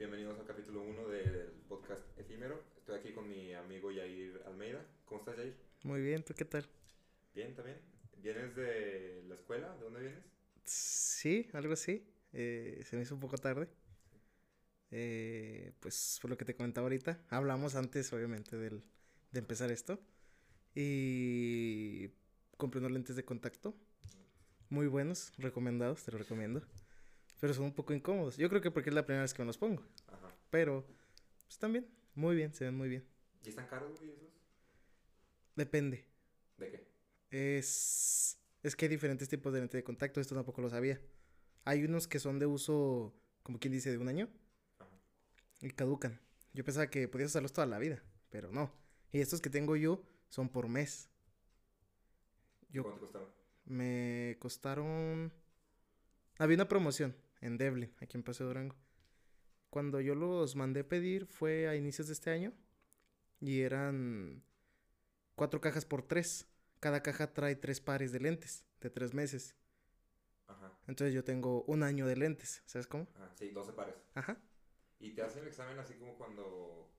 bienvenidos al capítulo 1 del podcast Efímero. Estoy aquí con mi amigo Yair Almeida. ¿Cómo estás, Yair? Muy bien, ¿tú qué tal? Bien, también. ¿Vienes de la escuela? ¿De dónde vienes? Sí, algo así. Eh, se me hizo un poco tarde. Eh, pues fue lo que te comentaba ahorita. Hablamos antes, obviamente, del, de empezar esto. Y compré unos lentes de contacto. Muy buenos, recomendados, te lo recomiendo. Pero son un poco incómodos. Yo creo que porque es la primera vez que me los pongo. Ajá. Pero, pues también, muy bien, se ven muy bien. ¿Y están caros, güey, esos? Depende. ¿De qué? Es, es que hay diferentes tipos de lente de contacto, esto tampoco lo sabía. Hay unos que son de uso, como quien dice, de un año Ajá. y caducan. Yo pensaba que podías usarlos toda la vida, pero no. Y estos que tengo yo son por mes. Yo ¿Cuánto costaron? me costaron. Había una promoción en Devlin, aquí en Paseo Durango. Cuando yo los mandé pedir fue a inicios de este año y eran cuatro cajas por tres. Cada caja trae tres pares de lentes de tres meses. Ajá. Entonces yo tengo un año de lentes, ¿sabes cómo? Ajá. Sí, 12 pares. Ajá. ¿Y te hacen el examen así como cuando...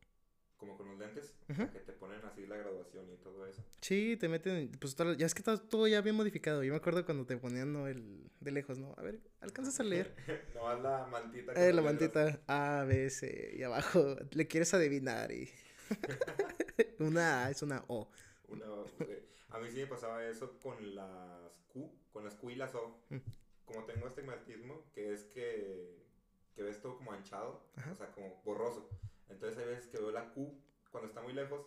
como con los lentes? O que te ponen así la graduación y todo eso. Sí, te meten, pues todo- ya es que está todo ya bien modificado. Yo me acuerdo cuando te ponían ¿no? el de lejos, ¿no? A ver, alcanzas a leer. no, es la mantita. Eh, la letras. mantita A, B, C y abajo le quieres adivinar y una A es una O. Una, ok. A mí sí me pasaba eso con las Q, con las Q y las O. Mm. Como tengo astigmatismo, que es que, todo como anchado, Ajá. o sea, como borroso. Entonces hay veces que veo la Q, cuando está muy lejos,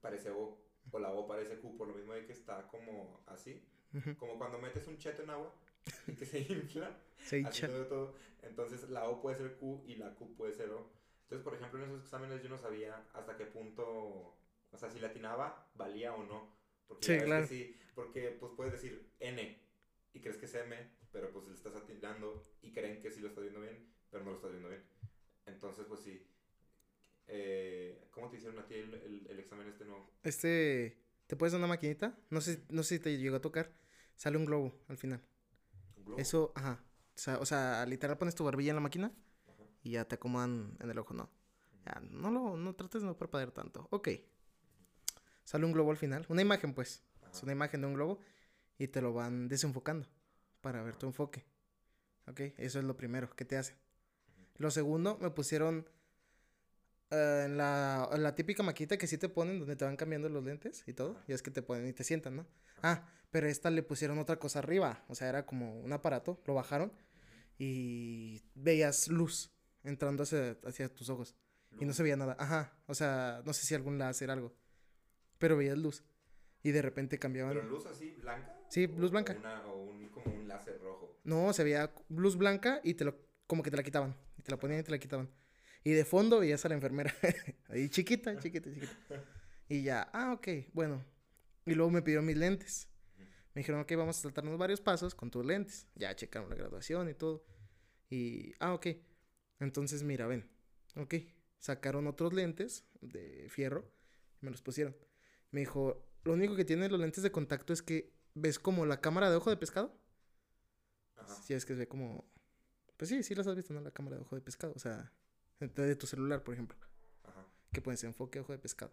parece O. O la O parece Q, por lo mismo de que está como así. Como cuando metes un cheto en agua y que se infla. Se hincha. todo, todo. Entonces la O puede ser Q y la Q puede ser O. Entonces, por ejemplo, en esos exámenes yo no sabía hasta qué punto, o sea, si la atinaba, valía o no. Porque Sí, claro. sí, porque pues puedes decir N y crees que es M, pero pues le estás atinando y creen que sí lo estás viendo bien, pero no lo estás viendo bien. Entonces, pues sí. Eh, ¿Cómo te hicieron a ti el, el- el examen este nuevo? Este, ¿te puedes dar una maquinita? No sé, no sé si te llegó a tocar. Sale un globo al final. ¿Un globo? Eso, ajá. O sea, o sea, literal pones tu barbilla en la máquina Ajá. y ya te acomodan en el ojo, ¿no? Ya, no lo, no trates de no parpadear tanto. Ok. Sale un globo al final. Una imagen, pues. Es una imagen de un globo y te lo van desenfocando para ver tu enfoque. Ok, eso es lo primero que te hacen. Lo segundo, me pusieron eh, en, la, en la típica maquita que sí te ponen donde te van cambiando los lentes y todo. Y es que te ponen y te sientan, ¿no? Ah, pero esta le pusieron otra cosa arriba. O sea, era como un aparato, lo bajaron y veías luz entrando hacia, hacia tus ojos. Y no se veía nada. Ajá. O sea, no sé si algún láser, algo. Pero veías luz. Y de repente cambiaban. ¿Pero luz así, blanca? Sí, ¿O- luz blanca. O, una- o un, como un láser rojo. No, se veía luz blanca y te lo, como que te la quitaban. Y te la ponían y te la quitaban. Y de fondo veías a la enfermera. Ahí chiquita, chiquita, chiquita. Y ya, ah, ok, bueno. Y luego me pidieron mis lentes. Me dijeron, ok, vamos a saltarnos varios pasos con tus lentes. Ya checaron la graduación y todo. Y, ah, ok. Entonces, mira, ven. Ok. Sacaron otros lentes de fierro. y Me los pusieron. Me dijo, lo único que tienen los lentes de contacto es que ves como la cámara de ojo de pescado. Ajá. Si es que se ve como. Pues sí, sí las has visto, ¿no? La cámara de ojo de pescado. O sea, de tu celular, por ejemplo. Ajá. Que pones enfoque ojo de pescado.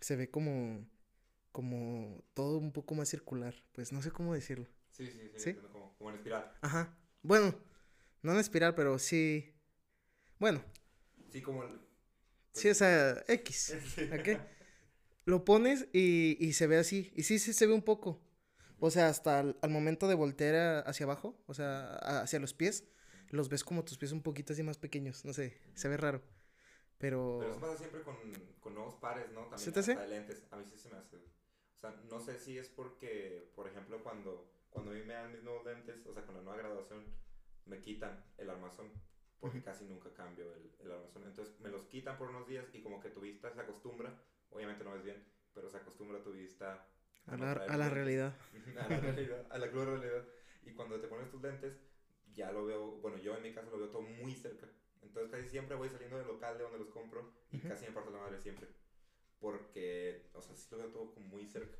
Se ve como. Como todo un poco más circular. Pues no sé cómo decirlo. Sí, sí, sí. ¿Sí? Como, como en espiral. Ajá. Bueno, no en espiral, pero sí. Bueno, Sí, como el... sí, o sea, X. Sí. ¿Ok? Lo pones y, y se ve así. Y sí, sí se ve un poco. O sea, hasta al, al momento de voltear a- hacia abajo, o sea, a- hacia los pies, los ves como tus pies un poquito así más pequeños. No sé, se ve raro. Pero. Pero eso pasa siempre con, con nuevos pares, ¿no? También ¿Se te hace? de lentes. A mí sí se me hace. O sea, no sé si es porque, por ejemplo, cuando, cuando a mí me dan mis nuevos lentes, o sea, con la nueva graduación, me quitan el armazón. Porque casi nunca cambio el, el armazón. Entonces me los quitan por unos días y como que tu vista se acostumbra. Obviamente no ves bien, pero se acostumbra tu vista a no la, a la realidad. a la realidad, a la cruda realidad. Y cuando te pones tus lentes, ya lo veo, bueno, yo en mi caso lo veo todo muy cerca. Entonces casi siempre voy saliendo del local de donde los compro y Ujú. casi me parto la madre siempre. Porque, o sea, sí lo veo todo como muy cerca.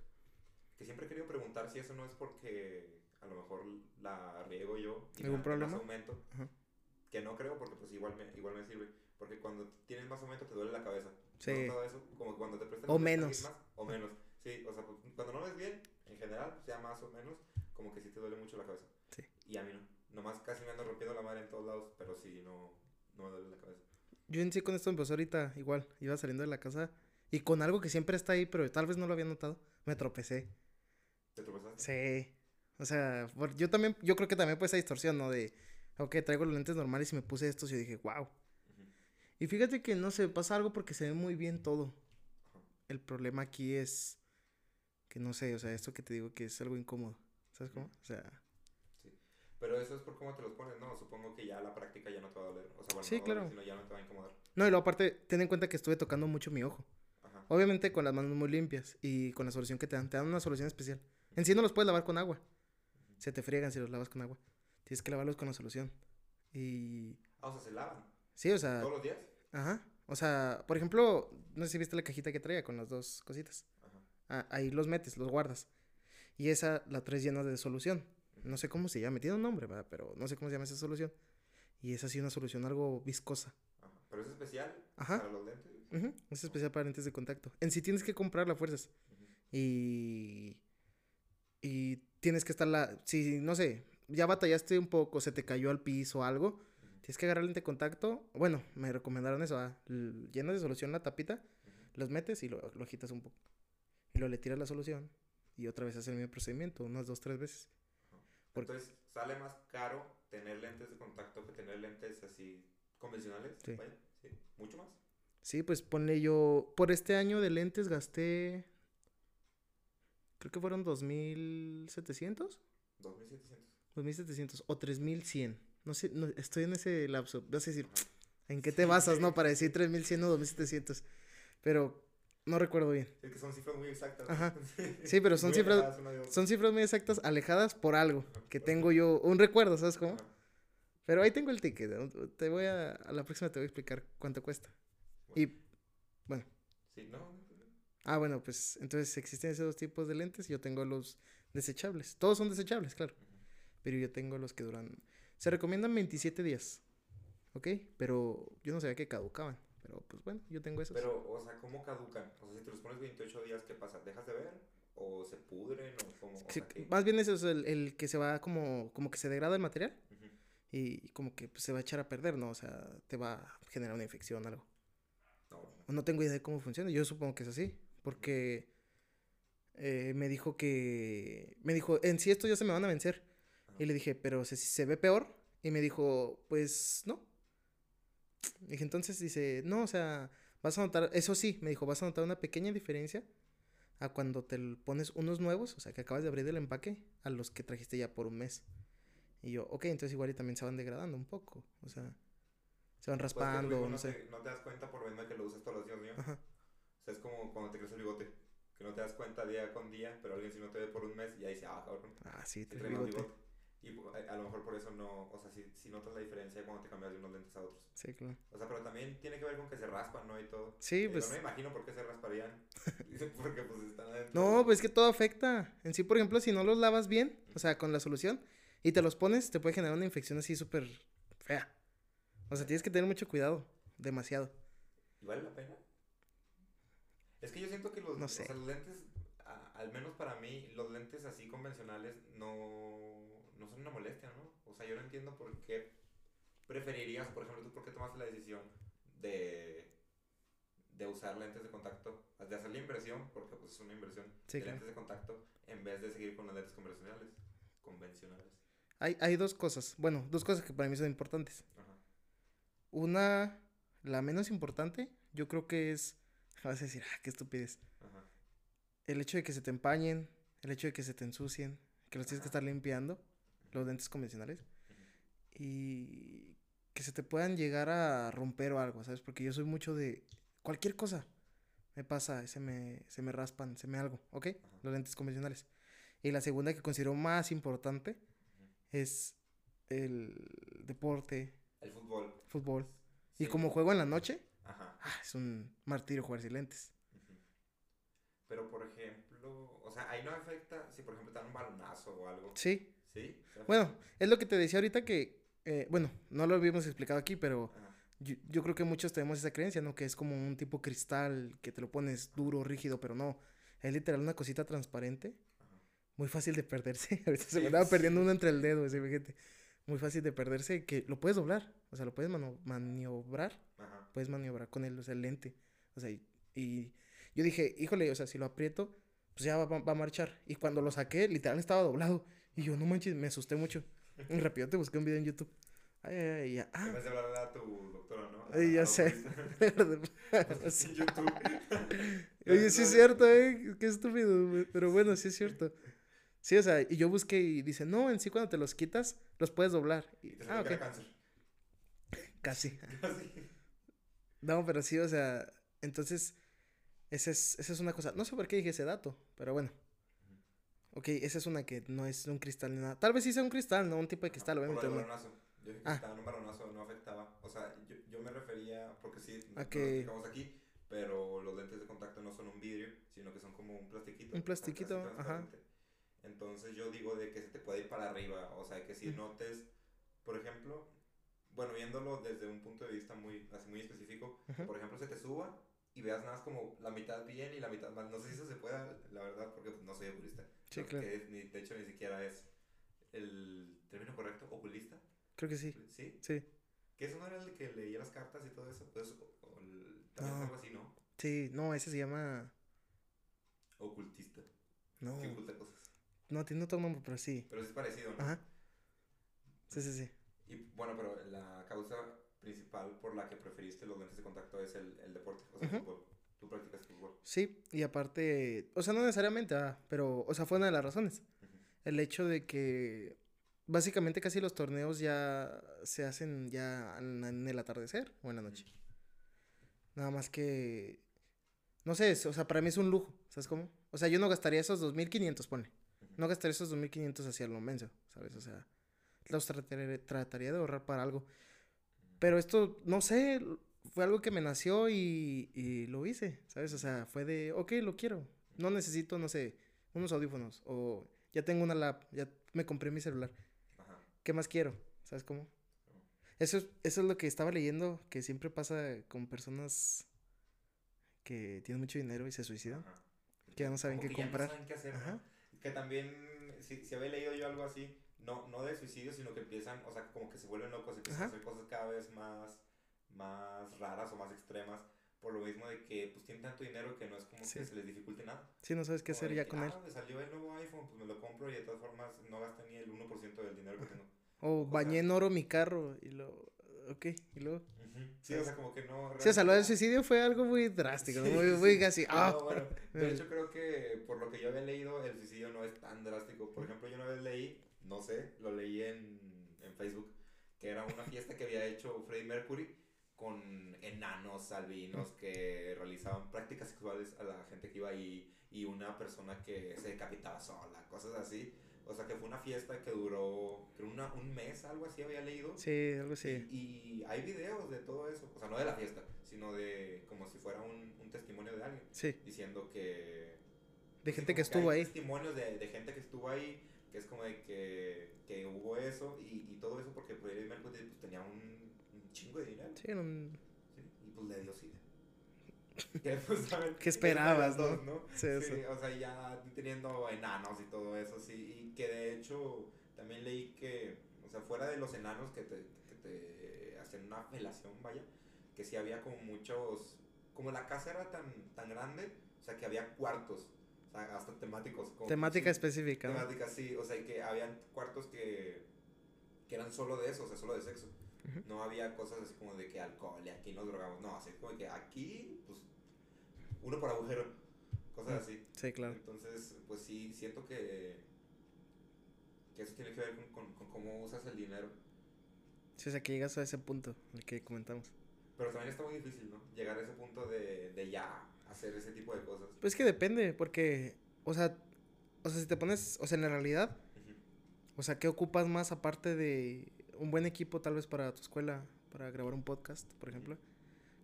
Que siempre he querido preguntar si eso no es porque a lo mejor la riego yo y ¿Algún da más problema? aumento. Ajá. Que no creo porque pues igual me, igual me sirve. Porque cuando tienes más aumento te duele la cabeza. Sí. ¿No eso? Como cuando te prestan O menos. más o menos. Sí, o sea, pues, cuando no ves bien, en general, sea más o menos, como que sí te duele mucho la cabeza. Sí. Y a mí no. Nomás casi me ando rompiendo la madre en todos lados, pero sí, no, no me duele la cabeza. Yo en sí con esto empezó ahorita igual. Iba saliendo de la casa y con algo que siempre está ahí, pero tal vez no lo había notado. Me tropecé. ¿Te tropezaste? Sí. O sea, por- yo también, yo creo que también fue esa distorsión, ¿no? De, ok, traigo los lentes normales y me puse estos y yo dije, wow. Y fíjate que no sé, pasa algo porque se ve muy bien todo. El problema aquí es que no sé, o sea, esto que te digo que es algo incómodo. ¿Sabes cómo? O sea, Pero eso es por cómo te los pones, ¿no? Supongo que ya la práctica ya no te va a doler. O sea, bueno, Sí, no a doler, claro. sino ya no te va a incomodar. no, y luego aparte, ten en cuenta que estuve tocando mucho mi ojo. Ajá. Obviamente con las manos muy limpias y con la solución que te dan. Te dan una solución especial. En sí no los puedes lavar con agua. Se te friegan si los lavas con agua. Tienes que lavarlos con la solución. Y... Ah, o sea, se lavan. Sí, o sea... ¿Todos los días? Ajá. O sea, por ejemplo, no sé si viste la cajita que traía con las dos cositas. Ajá. Ah, ahí los metes, los guardas. Y esa la traes llena de solución. No sé cómo se llama, tiene un nombre, ¿verdad? Pero no sé cómo se llama esa solución. Y es así una solución algo viscosa. Ajá. Pero es especial Ajá. para los lentes. Es especial para lentes de contacto. En sí tienes que comprarla fuerzas. Y. Y tienes que estarla. Si, no sé, ya batallaste un poco, se te cayó al piso o algo. Tienes que agarrar lente de contacto. Bueno, me recomendaron eso. ah, Llenas de solución la tapita, los metes y lo, lo agitas un poco. Y luego le tiras la solución. Y otra vez haces el mismo procedimiento, unas dos, tres veces. Entonces, sale más caro tener lentes de contacto que tener lentes así convencionales. Sí. Vaya, sí. Mucho más. Sí, pues ponle yo. Por este año de lentes gasté. Creo que fueron 2700. 2700. 2700 o 3100. No sé, no, estoy en ese lapso. Vas a decir, Ajá. ¿en qué te basas, no? Para decir 3100 o 2700. Pero no recuerdo bien. Es que son cifras muy exactas. Ajá. Sí, pero son cifras, son cifras muy exactas, alejadas por algo. Que tengo yo un recuerdo, ¿sabes cómo? Pero ahí tengo el ticket. Te voy a, a la próxima te voy a explicar cuánto cuesta. Y, bueno. Sí, no. Ah, bueno, pues entonces existen esos dos tipos de lentes. Yo tengo los desechables. Todos son desechables, claro. Pero yo tengo los que duran. Se recomiendan 27 días. ¿Ok? Pero yo no sabía que caducaban. Pero pues bueno, yo tengo esos. Pero, o sea, ¿cómo caducan? O sea, si te los pones 28 días, ¿qué pasa? ¿Dejas de ver? ¿O se pudren? ¿O cómo? Más bien ese es el, el que se va como, como que se degrada el material y como que pues, se va a echar a perder, ¿no? O sea, te va a generar una infección o algo. No, O No tengo idea de cómo funciona. Yo supongo que es así. Porque eh, me dijo que. Me dijo, en sí estos ya se me van a vencer. Y le dije, pero se, se ve peor. Y me dijo, pues no. Dije, entonces dice, no, o sea, vas a notar. Eso sí, me dijo, vas a notar una pequeña diferencia a cuando te pones unos nuevos, o sea, que acabas de abrir el empaque, a los que trajiste ya por un mes. Y yo, ok, entonces igual y también se van degradando un poco. O sea, se van Pues raspando, no sé. Te, no te das cuenta por mismo que lo usas todos los días. Ajá. O sea, es como cuando te crece el bigote. Que no te das cuenta día con día, pero alguien si no te ve por un mes, ya dice, ah, cabrón. Ah, sí, trae más bigote. bigote. Y pu- a, lo mejor por eso no, o sea, si, si notas la diferencia cuando te cambias de unos lentes a otros. Sí, claro. O sea, pero también tiene que ver con que se raspan, ¿no? Y todo. Sí, Digo, pues. no me imagino por qué se rasparían. Porque pues están adentro. No, pues es que todo afecta. En sí, por ejemplo, si no los lavas bien, o sea, con la solución, y te los pones, te puede generar una infección así súper fea. O sea, tienes que tener mucho cuidado. Demasiado. ¿Y vale la pena? Es que yo siento que los, No o sé. sea, los lentes, a- al menos para mí, los lentes así convencionales no, no son una molestia, ¿no? O sea, yo no entiendo por qué preferirías, por ejemplo, tú por qué tomaste la decisión de, de usar lentes de contacto, de hacer la inversión, porque pues es una inversión, Sí, de claro. lentes de contacto, en vez de seguir con los lentes convencionales. Convencionales. Hay, hay dos cosas. Bueno, dos cosas que para mí son importantes. Ajá. Una, la menos importante, yo creo que es. Vas a decir, ah, qué estupidez. Ajá. El hecho de que se te empañen, el hecho de que se te ensucien, que los tienes que estar limpiando, los lentes convencionales. y que se te puedan llegar a romper o algo, ¿sabes? Porque yo soy mucho de cualquier cosa. Me pasa, se me, se me raspan, se me algo, ¿ok? Los lentes convencionales. Y la segunda que considero más importante es el deporte, El fútbol. fútbol. Y como juego en la noche, Ajá. ah, es un martirio jugar sin lentes. Pero por ejemplo, o sea, ahí no afecta si por ejemplo te dan un balonazo o algo. Sí. Bueno, es lo que te decía ahorita que eh, bueno, no lo habíamos explicado aquí, pero Ajá. yo, yo creo que muchos tenemos esa creencia, ¿no? Que es como un tipo cristal que te lo pones duro, rígido, pero no. Es literal una cosita transparente. Ajá. Muy fácil de perderse. Ahorita se Sí, me andaba perdiendo uno entre el dedo, ese fíjate. Muy fácil de perderse que lo puedes doblar. O sea, lo puedes maniobrar. Ajá. Puedes maniobrar con él, o sea, el lente. O sea, y, y yo dije, híjole, o sea, si lo aprieto, pues ya va, va- va a marchar. Y cuando lo saqué, literal estaba doblado. Y yo, no manches, me asusté mucho. Y rápido te busqué un video en YouTube. Ay, ay, ay, ya. Ah, de hablarle a tu doctora, ¿no? Ay, ya A- a sé. Sí. En YouTube. Oye, sí es cierto, eh. Qué estúpido, güey, Pero bueno, sí es cierto. Sí, o sea, y yo busqué y dice, no, en sí cuando te los quitas, los puedes doblar. Y te ah, salió que ok. era cáncer. Casi. Así. No, pero sí, o sea, entonces, esa es, esa es una cosa. No sé por qué dije ese dato, pero bueno. Ok, esa es una que no es un cristal ni nada. Tal vez sí sea un cristal, no un tipo de cristal, obviamente. no. Yo dije que Ah. estaba en un balonazo, no afectaba. O sea, yo, yo me refería, porque sí, A no lo que- aquí, pero los lentes de contacto no son un vidrio, sino que son como un plastiquito. Un plastiquito, ajá. Entonces yo digo de que se te puede ir para arriba, o sea, que si Mm. notes, por ejemplo, bueno, viéndolo desde un punto de vista muy, así muy específico, que, por ejemplo, se te suba y veas nada más como la mitad bien y la mitad mal. No sé si eso se pueda, la verdad, porque pues, no soy oculista. Sí, Creo claro. que es- ni, de hecho, ni siquiera es el término correcto, oculista. Creo que sí. ¿Sí? Sí. ¿Que eso no era el que leía las cartas y todo eso? Pues, o- el- también No. algo así, ¿no? Sí, no, ese se llama. Ocultista. No, Que oculta cosas. no tiene otro nombre, pero sí. Pero sí es parecido, ¿no? Ajá. Sí, sí, sí. Y bueno, pero la causa principal por la que preferiste los lentes de contacto es el, el deporte, o sea, el Ujú. fútbol. Tú practicas fútbol. Sí, y aparte, o sea, no necesariamente, ah, pero, o sea, fue una de las razones. El hecho de que básicamente casi los torneos ya se hacen ya en, en el atardecer o en la noche. Nada más que, no sé, o sea, para mí es un lujo, ¿sabes cómo? O sea, yo no gastaría esos 2.500, ponle. Ujú. No gastaría esos 2.500 hacia lo menso, ¿sabes? O sea, los trataré- trataría de ahorrar para algo. Pero esto, no sé, fue algo que me nació y, y lo hice, ¿sabes? O sea, fue de, ok, lo quiero. No necesito, no sé, unos audífonos o ya tengo una lap, ya me compré mi celular. Ajá. ¿Qué más quiero? ¿Sabes cómo? Eso es, eso es lo que estaba leyendo, que siempre pasa con personas que tienen mucho dinero y se suicidan. Ajá. Que ya no saben qué ya no comprar. saben qué hacer. Que también, si, si había leído yo algo así, no, no de suicidio, sino que empiezan, o sea, como que se vuelven locos, empiezan a hacer cosas cada vez más, más raras o más extremas, por lo mismo de que pues tienen tanto dinero que no es como Sí. que se les dificulte nada. Si no sabes qué hacer ya que, con él. Ah, me salió el nuevo iPhone, pues me lo compro y de todas formas no gasté ni el 1% del dinero que tengo. O sea- bañé en oro mi carro y lo... Ok, y luego... Sí, o sea, como que no... Sí, o sea, lo del suicidio fue algo muy drástico. Sí, muy, sí, muy sí. así. No, ¡Ah! bueno, de hecho creo que por lo que yo había leído, el suicidio no es tan drástico. Por ejemplo, yo una vez leí, no sé, lo leí en, en Facebook, que era una fiesta que había hecho Freddie Mercury con enanos albinos que realizaban prácticas sexuales a la gente que iba ahí y una persona que se decapitaba sola, cosas así. O sea, que fue una fiesta que duró, creo, una, un mes, algo así había leído. Sí, algo así. Y, y hay videos de todo eso, o sea, no de la fiesta, sino de como si fuera un, un testimonio de alguien Sí, diciendo que... de gente que estuvo hay ahí. Testimonios de, de gente que estuvo ahí, que es como de que, que hubo eso y, y todo eso porque Freddie Mercury pues, tenía un, de dinero Sí, un- ¿sí? y pues le dio sida. Que, pues, ¿saben? ¿Qué Es una de las esperabas, no? dos, ¿no? Sí, Sí, o sea, ya teniendo enanos y todo eso, sí, y que de hecho también leí que, o sea, fuera de los enanos que te, que te hacen una felación, vaya, que sí había como muchos, como la casa era tan, tan grande, o sea, que había cuartos, o sea, hasta temáticos. como Temática sí, específica, ¿no? Temática, sí, o sea, que habían cuartos que, que eran solo de eso, o sea, solo de sexo. No había cosas así como de que alcohol y aquí nos drogamos, no, así como que aquí, pues, uno por agujero, cosas Mm. así. Sí, claro. Entonces, pues sí, siento que, que eso tiene que ver con, con- con cómo usas el dinero. Sí, o sea, que llegas a ese punto, el que comentamos. Pero también está muy difícil, ¿no? Llegar a ese punto de, de ya hacer ese tipo de cosas. Pues que depende, porque, o sea, o sea, si te pones, o sea, en la realidad, o sea, ¿qué ocupas más aparte de un buen equipo tal vez para tu escuela, para grabar un podcast, por ejemplo?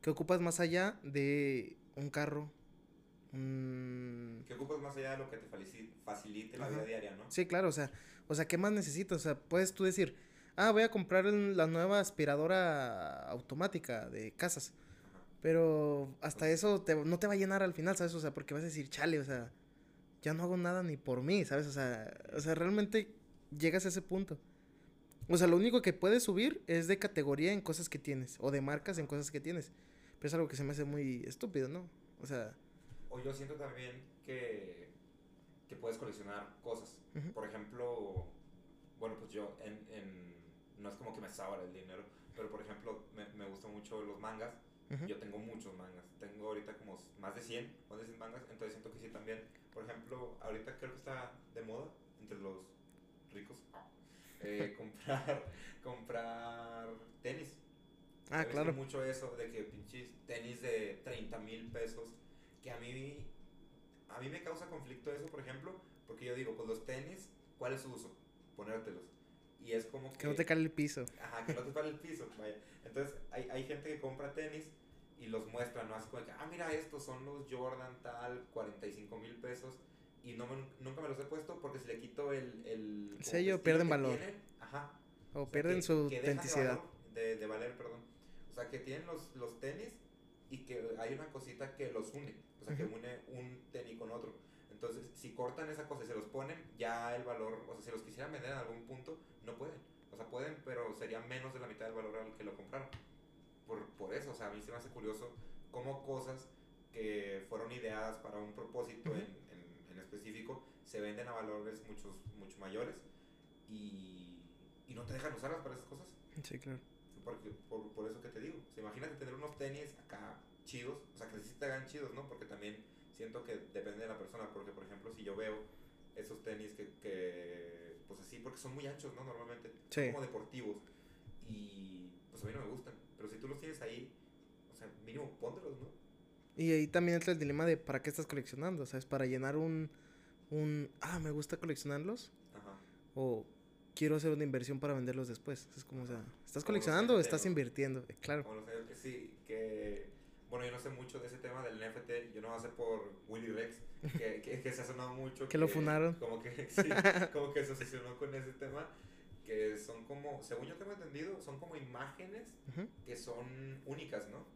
¿Qué ocupas más allá de un carro? Un... ¿Qué ocupas más allá de lo que te facilite la Ajá. vida diaria, no? Sí, claro, o sea, o sea, ¿qué más necesitas? O sea, puedes tú decir, ah, voy a comprar la nueva aspiradora automática de casas. Pero hasta eso no te va a llenar al final, ¿sabes? O sea, porque vas a decir, chale, o sea, ya no hago nada ni por mí, ¿sabes? O sea, o sea, realmente llegas a ese punto. O sea, lo único que puedes subir es de categoría en cosas que tienes, o de marcas en cosas que tienes. Pero es algo que se me hace muy estúpido, ¿no? O sea... O yo siento también que, que puedes coleccionar cosas. Por ejemplo, bueno, pues yo en, en, no es como que me sabra el dinero, pero por ejemplo, me, me gustan mucho los mangas. Yo tengo muchos mangas. Tengo ahorita como más de 100, más de 100 mangas. Entonces siento que sí también. Por ejemplo, ahorita creo que está de moda entre los eh, comprar, comprar tenis. Ah, claro. mucho eso de que pinches tenis de 30 mil pesos. Que a mí, a mí me causa conflicto eso, por ejemplo. Porque yo digo, pues los tenis, ¿cuál es su uso? Ponértelos. Y es como que... Que no te cale el piso. Ajá, que no te cale el piso, vaya. Entonces, hay, hay gente que compra tenis y los muestra, ¿no? Así como que, ah, mira, estos son los Jordan tal, 45 mil pesos. Y no nunca me los he puesto porque si le quito el... El, sello, pierden valor. ajá. O, pierden su autenticidad. De, de, valer, perdón. O sea, que tienen los, los tenis y que hay una cosita que los une. O sea, que une un tenis con otro. Entonces, si cortan esa cosa y se los ponen, ya el valor, o sea, si los quisieran vender en algún punto, no pueden. O sea, pueden, pero sería menos de la mitad del valor al que lo compraron. Por, por eso, o sea, a mí se me hace curioso cómo cosas que fueron ideadas para un propósito en, en, específico se venden a valores muchos, mucho mayores y, y no te dejan usarlas para esas cosas. Sí, claro. Porque, por, por eso que te digo. imagínate tener unos tenis acá chidos, o sea, que sí te hagan chidos, ¿no? Porque también siento que depende de la persona, porque por ejemplo, si yo veo esos tenis que, que pues así, porque son muy anchos, ¿no? Normalmente, son como deportivos, y pues a mí no me gustan, pero si tú los tienes ahí, o sea, mínimo póntelos, ¿no? Y ahí también entra el dilema de para qué estás coleccionando, ¿sabes? Para llenar un, un, ah, me gusta coleccionarlos, Ajá. o quiero hacer una inversión para venderlos después. Es como, o sea, ¿estás coleccionando o estás invirtiendo? Eh, claro. sí, que, bueno, yo no sé mucho de ese tema del NFT, yo no sé por Willy Rex, que, que, se ha sonado mucho. que, lo funaron. Como que, sí, como que se obsesionó con ese tema, que son como, según yo tengo entendido, son como imágenes que son únicas, ¿no?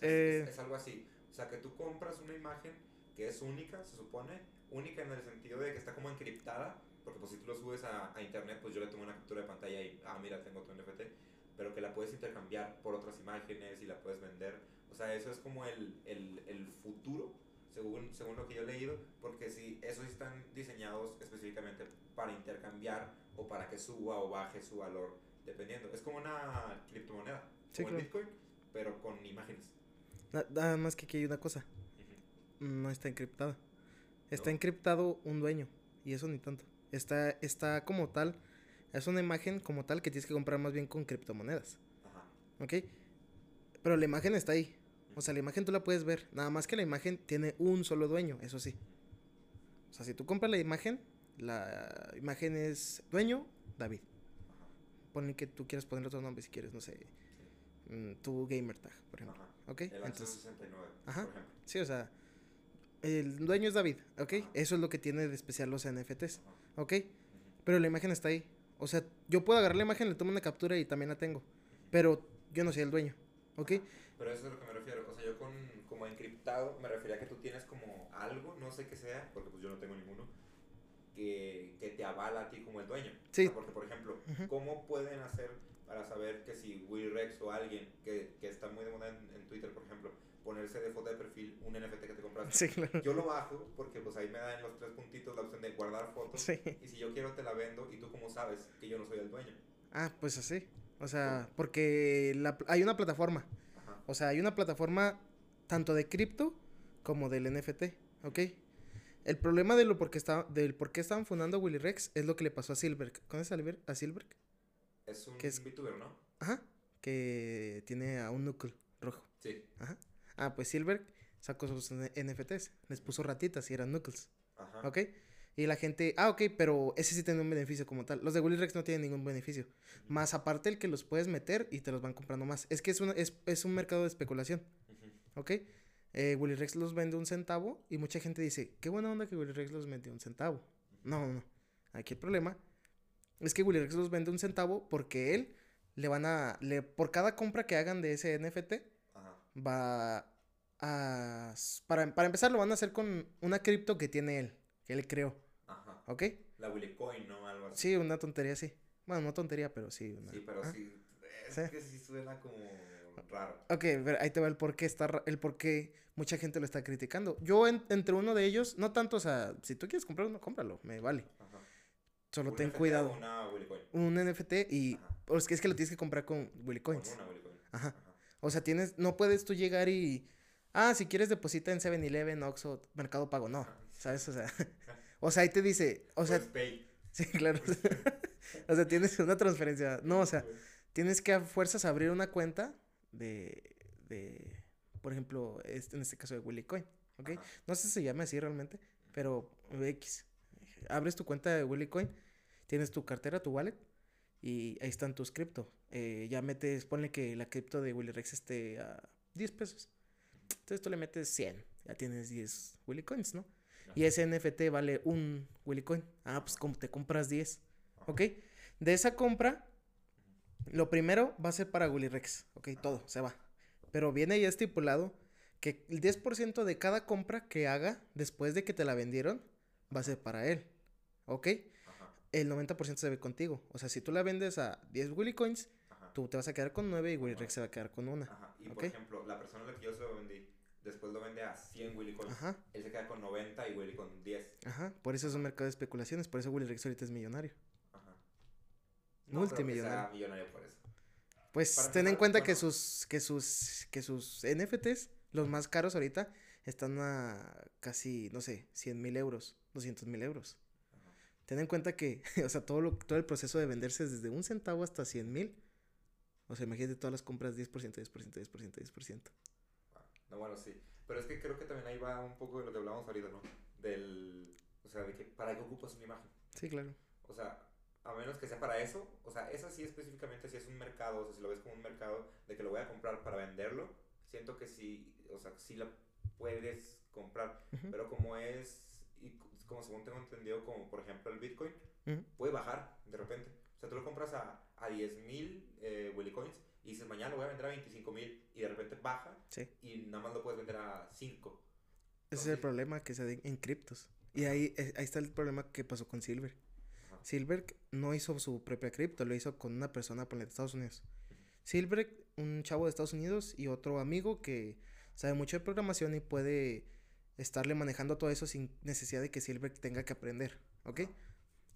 Eh. es algo así. O sea, que tú compras una imagen que es única, se supone, única en el sentido de que está como encriptada porque pues si tú lo subes a, a, internet, pues yo le tomo una captura de pantalla y, ah, mira, tengo tu NFT, pero que la puedes intercambiar por otras imágenes y la puedes vender. O sea, eso es como el, el, el futuro, según, según lo que yo he leído, porque si esos están diseñados específicamente para intercambiar o para que suba o baje su valor, dependiendo. Es como una criptomoneda, como el Bitcoin, pero con imágenes. Nada más que aquí hay una cosa. No está encriptada. Está encriptado un dueño. Y eso ni tanto. Está, está como tal, es una imagen como tal que tienes que comprar más bien con criptomonedas. Ajá. ¿Ok? Pero la imagen está ahí. O sea, la imagen tú la puedes ver. Nada más que la imagen tiene un solo dueño, eso sí. O sea, si tú compras la imagen, la imagen es dueño, David. Ponle que tú quieras poner otro nombre si quieres, no sé. Mm, tu gamer tag, por ejemplo. Ajá. ¿Ok? El Entonces, 69, Ajá. Por ejemplo. Sí, o sea, el dueño es David, ¿ok? Eso es lo que tiene de especial los NFTs. ¿ok? Pero la imagen está ahí. O sea, yo puedo agarrar la imagen, le tomo una captura y también la tengo. Pero yo no soy el dueño, ¿ok? Pero eso es a lo que me refiero. O sea, yo con como encriptado me refería a que tú tienes como algo, no sé qué sea, porque pues yo no tengo ninguno, que, que te avala a ti como el dueño. Sí. porque, por ejemplo, ¿cómo pueden hacer para saber que si Will Rex o alguien que, que está muy de moda en, en Twitter, por ejemplo, ponerse de foto de perfil un NFT que te compraste. Sí, claro. Yo lo bajo porque pues ahí me da en los tres puntitos la opción de guardar fotos. Sí. Y si yo quiero te la vendo y tú cómo sabes que yo no soy el dueño. Ah, pues así. O sea, porque la, hay una plataforma. Ajá. O sea, hay una plataforma tanto de cripto como del NFT, ¿ok? El problema de lo porque está, del por qué estaban fundando Willy Rex es lo que le pasó a Silberg. ¿Conoces a Silberg? Es un es, VTuber, ¿no? Ajá. Que tiene a un núcleo rojo. Sí. Ajá. Ah, pues Silver sacó sus NFTs. Les puso ratitas y eran Knuckles. Ajá. ¿Ok? Y la gente, ah, ok, pero ese sí tiene un beneficio como tal. Los de Willy Rex no tienen ningún beneficio. Más aparte el que los puedes meter y te los van comprando más. Es que es, una, es, un mercado de especulación. ¿Ok? Eh, Willy Rex los vende un centavo y mucha gente dice, qué buena onda que Willy Rex los metió un centavo. No, no, no. Aquí el problema es que Willy Rex los vende un centavo porque él le van a, le, por cada compra que hagan de ese NFT. Va a, para, para empezar lo van a hacer con una cripto que tiene él, que él creó, Ajá. ¿ok? La Willy Coin, ¿no? Algo así. Sí, una tontería así. Bueno, no tontería, pero sí. Una, Sí, pero ah. sí. Es Sí. que sí suena como raro. Ok, pero ahí te va el por qué está, el por qué mucha gente lo está criticando. Yo en- entre uno de ellos, no tanto, o sea, si tú quieres comprar uno, cómpralo, me vale. Ajá. Solo ¿Un ten NFT cuidado. Una. Un NFT y... O es que es que lo tienes que comprar con Willy Con una Willy Coin. Ajá. Ajá. O sea, tienes, no puedes tú llegar y... Ah, si quieres deposita en 7-Eleven, Oxxo, Mercado Pago. No. ¿sabes? O sea, o sea, ahí te dice... O sea, sí, claro. o sea, tienes una transferencia. No, o sea, tienes que a fuerzas abrir una cuenta de... de por ejemplo, este, en este caso de Willy Coin. ¿Ok? Ajá. No sé si se llama así realmente, pero X. Abres tu cuenta de Willy Coin, tienes tu cartera, tu wallet, y ahí están tus cripto. Eh, ya metes, ponle que la cripto de Willy Rex esté a 10 pesos. Entonces tú le metes 100, ya tienes 10 Willy Coins, ¿no? Y ese NFT vale un Willy Coin. Ah, pues como te compras 10, Ajá. ¿ok? De esa compra, lo primero va a ser para Willy Rex, ¿ok? Todo, se va. Pero viene ya estipulado que el 10% de cada compra que haga después de que te la vendieron va a ser para él, ¿ok? El 90% se ve contigo. O sea, si tú la vendes a 10 Willy Coins, Ajá. tú te vas a quedar con 9 y Willy Rex se va a quedar con una. Ajá. Y por ejemplo, la persona a la que yo se lo vendí, después lo vende a 100 Willy Coins. Ajá, Él se queda con 90 y Willy con 10. ajá. Por eso es un mercado de especulaciones. Por eso Willy Rex ahorita es millonario. Ajá. Multimillonario. Que sea millonario por eso. Pues Para ten en cuenta que sus que sus que sus NFTs, los más caros ahorita, están a casi, no sé, 100 mil euros, 200 mil euros. Ten en cuenta que, o sea, todo, lo, todo el proceso de venderse es desde un centavo hasta 100 mil. O sea, imagínate todas las compras 10%, 10%, 10%, 10%. Ah, No, bueno, sí. Pero es que creo que también ahí va un poco de lo que hablábamos ahorita, ¿no? Del. O sea, de que para qué ocupas una imagen. Sí, claro. O sea, a menos que sea para eso, o sea, esa sí específicamente, si es un mercado, o sea, si lo ves como un mercado de que lo voy a comprar para venderlo, siento que sí, o sea, sí la puedes comprar. Pero como es, como según tengo entendido, como por ejemplo el Bitcoin, ujú. puede bajar de repente. O sea, tú lo compras a, a 10 mil eh, Willy Coins y dices, mañana lo voy a vender a 25 mil y de repente baja Sí. y nada más lo puedes vender a 5. Ese es el problema que se da en criptos. Y ahí, eh, ahí está el problema que pasó con Silver. Ajá. Silver no hizo su propia cripto, lo hizo con una persona por de Estados Unidos. Silver, un chavo de Estados Unidos y otro amigo que sabe mucho de programación y puede estarle manejando todo eso sin necesidad de que Silver tenga que aprender, ¿ok?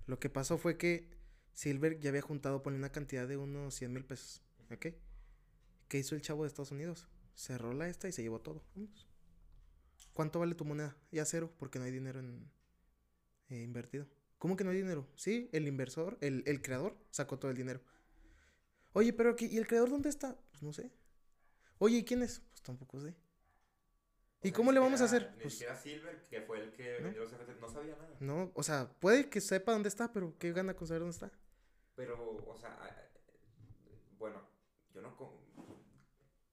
Lo que pasó fue que Silver ya había juntado por una cantidad de unos 100 mil pesos, ¿ok? ¿Qué hizo el chavo de Estados Unidos? Cerró la esta y se llevó todo. ¿Cuánto vale tu moneda? Ya cero, porque no hay dinero en, eh, invertido. ¿Cómo que no hay dinero? Sí, el inversor, el, el creador, sacó todo el dinero. Oye, pero aquí, ¿y el creador dónde está? Pues no sé. Oye, ¿y quién es? Pues tampoco sé. O ¿Y sea, cómo le vamos a hacer? Ni Pues- siquiera Silver, que fue el que ¿No? vendió los no sabía nada. No, o sea, puede que sepa dónde está, pero ¿qué gana con saber dónde está? Pero, o sea, bueno, yo no... con-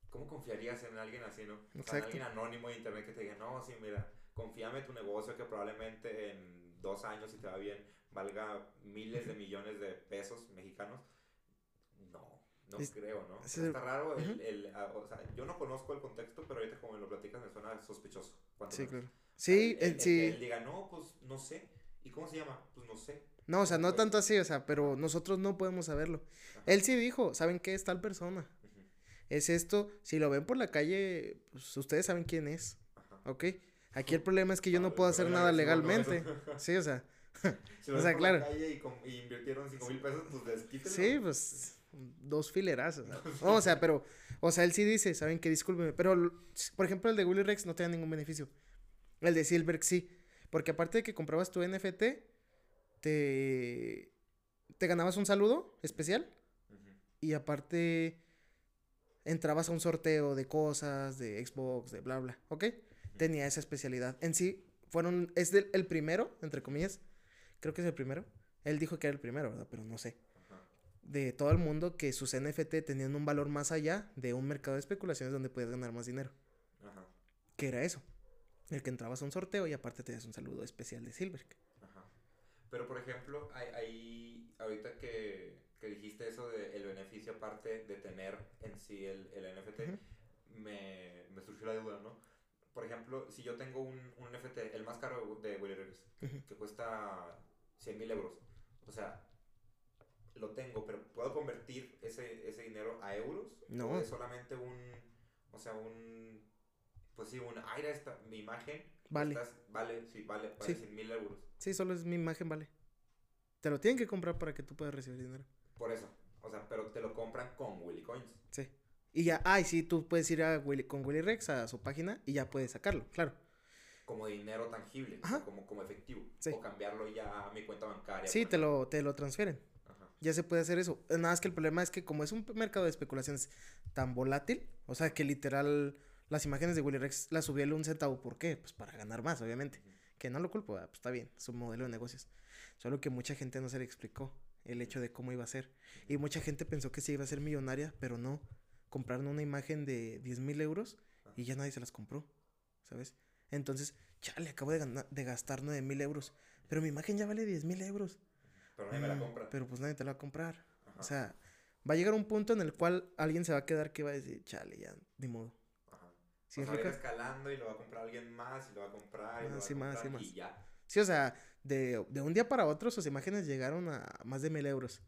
¿Cómo confiarías en alguien así, no? O sea, en alguien anónimo de internet que te diga, no, sí, mira, confíame tu negocio que probablemente en dos años, si te va bien, valga miles de millones de pesos mexicanos. No, no Es- creo, ¿no? ese es el- Está raro el, el- ah, o sea, yo no conozco el contexto, pero ahorita como me lo platicas me suena sospechoso. Sí, menos. claro. Sí, el sí. que él diga, no, pues no sé. ¿Y cómo se llama? Pues no sé. No, o sea, no Pues- tanto así, o sea, pero nosotros no podemos saberlo. Ajá. Él sí dijo, ¿saben qué es tal persona? Es esto, si lo ven por la calle, pues ustedes saben quién es, Ajá. ¿ok? Aquí el problema es que yo no puedo hacer nada legalmente. Sí, o sea, Si lo O sea, por claro. la calle y, invirtieron 5 mil pesos, pues sí, pues dos filerazos. ¿no? O sea, pero, o sea, él sí dice, ¿saben qué? Discúlpeme, pero, por ejemplo, el de Willy Rex no te da ningún beneficio. El de Silver sí, porque aparte de que comprabas tu NFT, te, te ganabas un saludo especial. Y aparte, entrabas a un sorteo de cosas, de Xbox, de bla, bla, ¿ok? Tenía esa especialidad. En sí, fueron, es del- el primero, entre comillas, creo que es el primero. Él dijo que era el primero, ¿verdad? Pero no sé. De todo el mundo que sus NFT tenían un valor más allá de un mercado de especulaciones donde podías ganar más dinero. Ajá. Que era eso. El que entrabas a un sorteo y aparte te das un saludo especial de Silver. Ajá. Pero por ejemplo, hay, hay, ahorita que, que dijiste eso de el beneficio aparte de tener en sí el, el NFT, me, me surgió la duda, ¿no? Por ejemplo, si yo tengo un, un NFT, el más caro de Willy que cuesta 100 mil euros, o sea, lo tengo, pero ¿puedo convertir ese, ese dinero a euros? No. ¿O es solamente un, o sea, un, pues sí, un, ah, mira esta, mi imagen, Vale. estás- vale, sí, vale, vale Sí. 100 mil euros. Sí, solo es mi imagen, vale. Te lo tienen que comprar para que tú puedas recibir dinero. Por eso. O sea, pero te lo compran con Willy Coins. Sí. Y ya, ay, sí, tú puedes ir a Willy- con Willy Rex a su página y ya puedes sacarlo, claro. Como dinero tangible. Ajá. como, como efectivo. Sí. O cambiarlo ya a mi cuenta bancaria. Sí, te lo, te lo transfieren. Ya se puede hacer eso. Nada más que el problema es que como es un mercado de especulaciones tan volátil, o sea, que literal las imágenes de Willy Rex las subió él un centavo. ¿Por qué? Pues para ganar más, obviamente. Que no lo culpo, ah, pues está bien, es un modelo de negocios. Solo que mucha gente no se le explicó el hecho de cómo iba a ser. Y mucha gente pensó que sí iba a ser millonaria, pero no. Compraron una imagen de 10 mil euros y ya nadie se las compró, ¿sabes? Entonces, ya le acabo de, ganar- de gastar 9 mil euros, pero mi imagen ya vale 10 mil euros. Pero nadie me la Mm, compra. Pero pues nadie te la va a comprar. Ajá. O sea, va a llegar un punto en el cual alguien se va a quedar que va a decir, chale, ya, ni modo. Ajá. Sí, o sea, va a ir escalando y lo va a comprar alguien más y lo va a comprar y lo Más va a y más comprar más. y ya. Sí, o sea, de, de un día para otro sus imágenes llegaron a más de mil euros.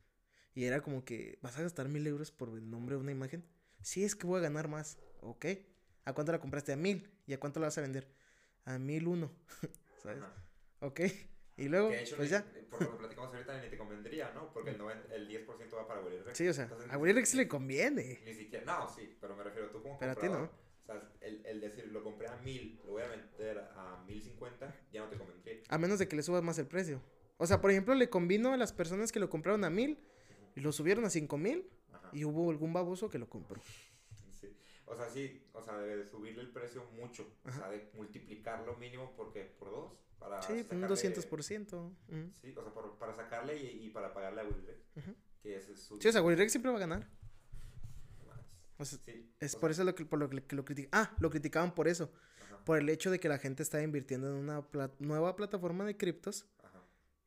Y era como que, ¿vas a gastar mil euros por el nombre de una imagen? Sí, es que voy a ganar más. Ok. ¿A cuánto la compraste? A mil. ¿Y a cuánto la vas a vender? A mil uno. ¿Sabes? Ajá. Ok. Y luego, Que de hecho, pues ya. por lo que platicamos ahorita, ni te convendría, ¿no? Porque el, noven- el 10% va para Willy Rex. Sí, o sea, Entonces, a Willy Rex le conviene. Ni siquiera, no, sí, pero me refiero tú como Pero a ti no. O sea, el, el decir, lo compré a 1000, lo voy a vender a 1050, ya no te convendría. A menos de que le subas más el precio. O sea, por ejemplo, le convino a las personas que lo compraron a mil y lo subieron a cinco mil Ajá. y hubo algún baboso que lo compró. Sí. O sea, sí, o sea, debe de subirle el precio mucho. O sea, de multiplicarlo mínimo porque por dos. Para Sí, un sacarle- 200%. ujú. Sí, o sea, por- para sacarle y, y para pagarle a Willy Rex. Que ese es su. Sí, o sea, Willy Rex siempre va a ganar. O sea, Sí, es por sea, eso lo que, por lo que, que lo critican. Ah, lo criticaban por eso. Ajá, Por el hecho de que la gente estaba invirtiendo en una pla- nueva plataforma de criptos ajá,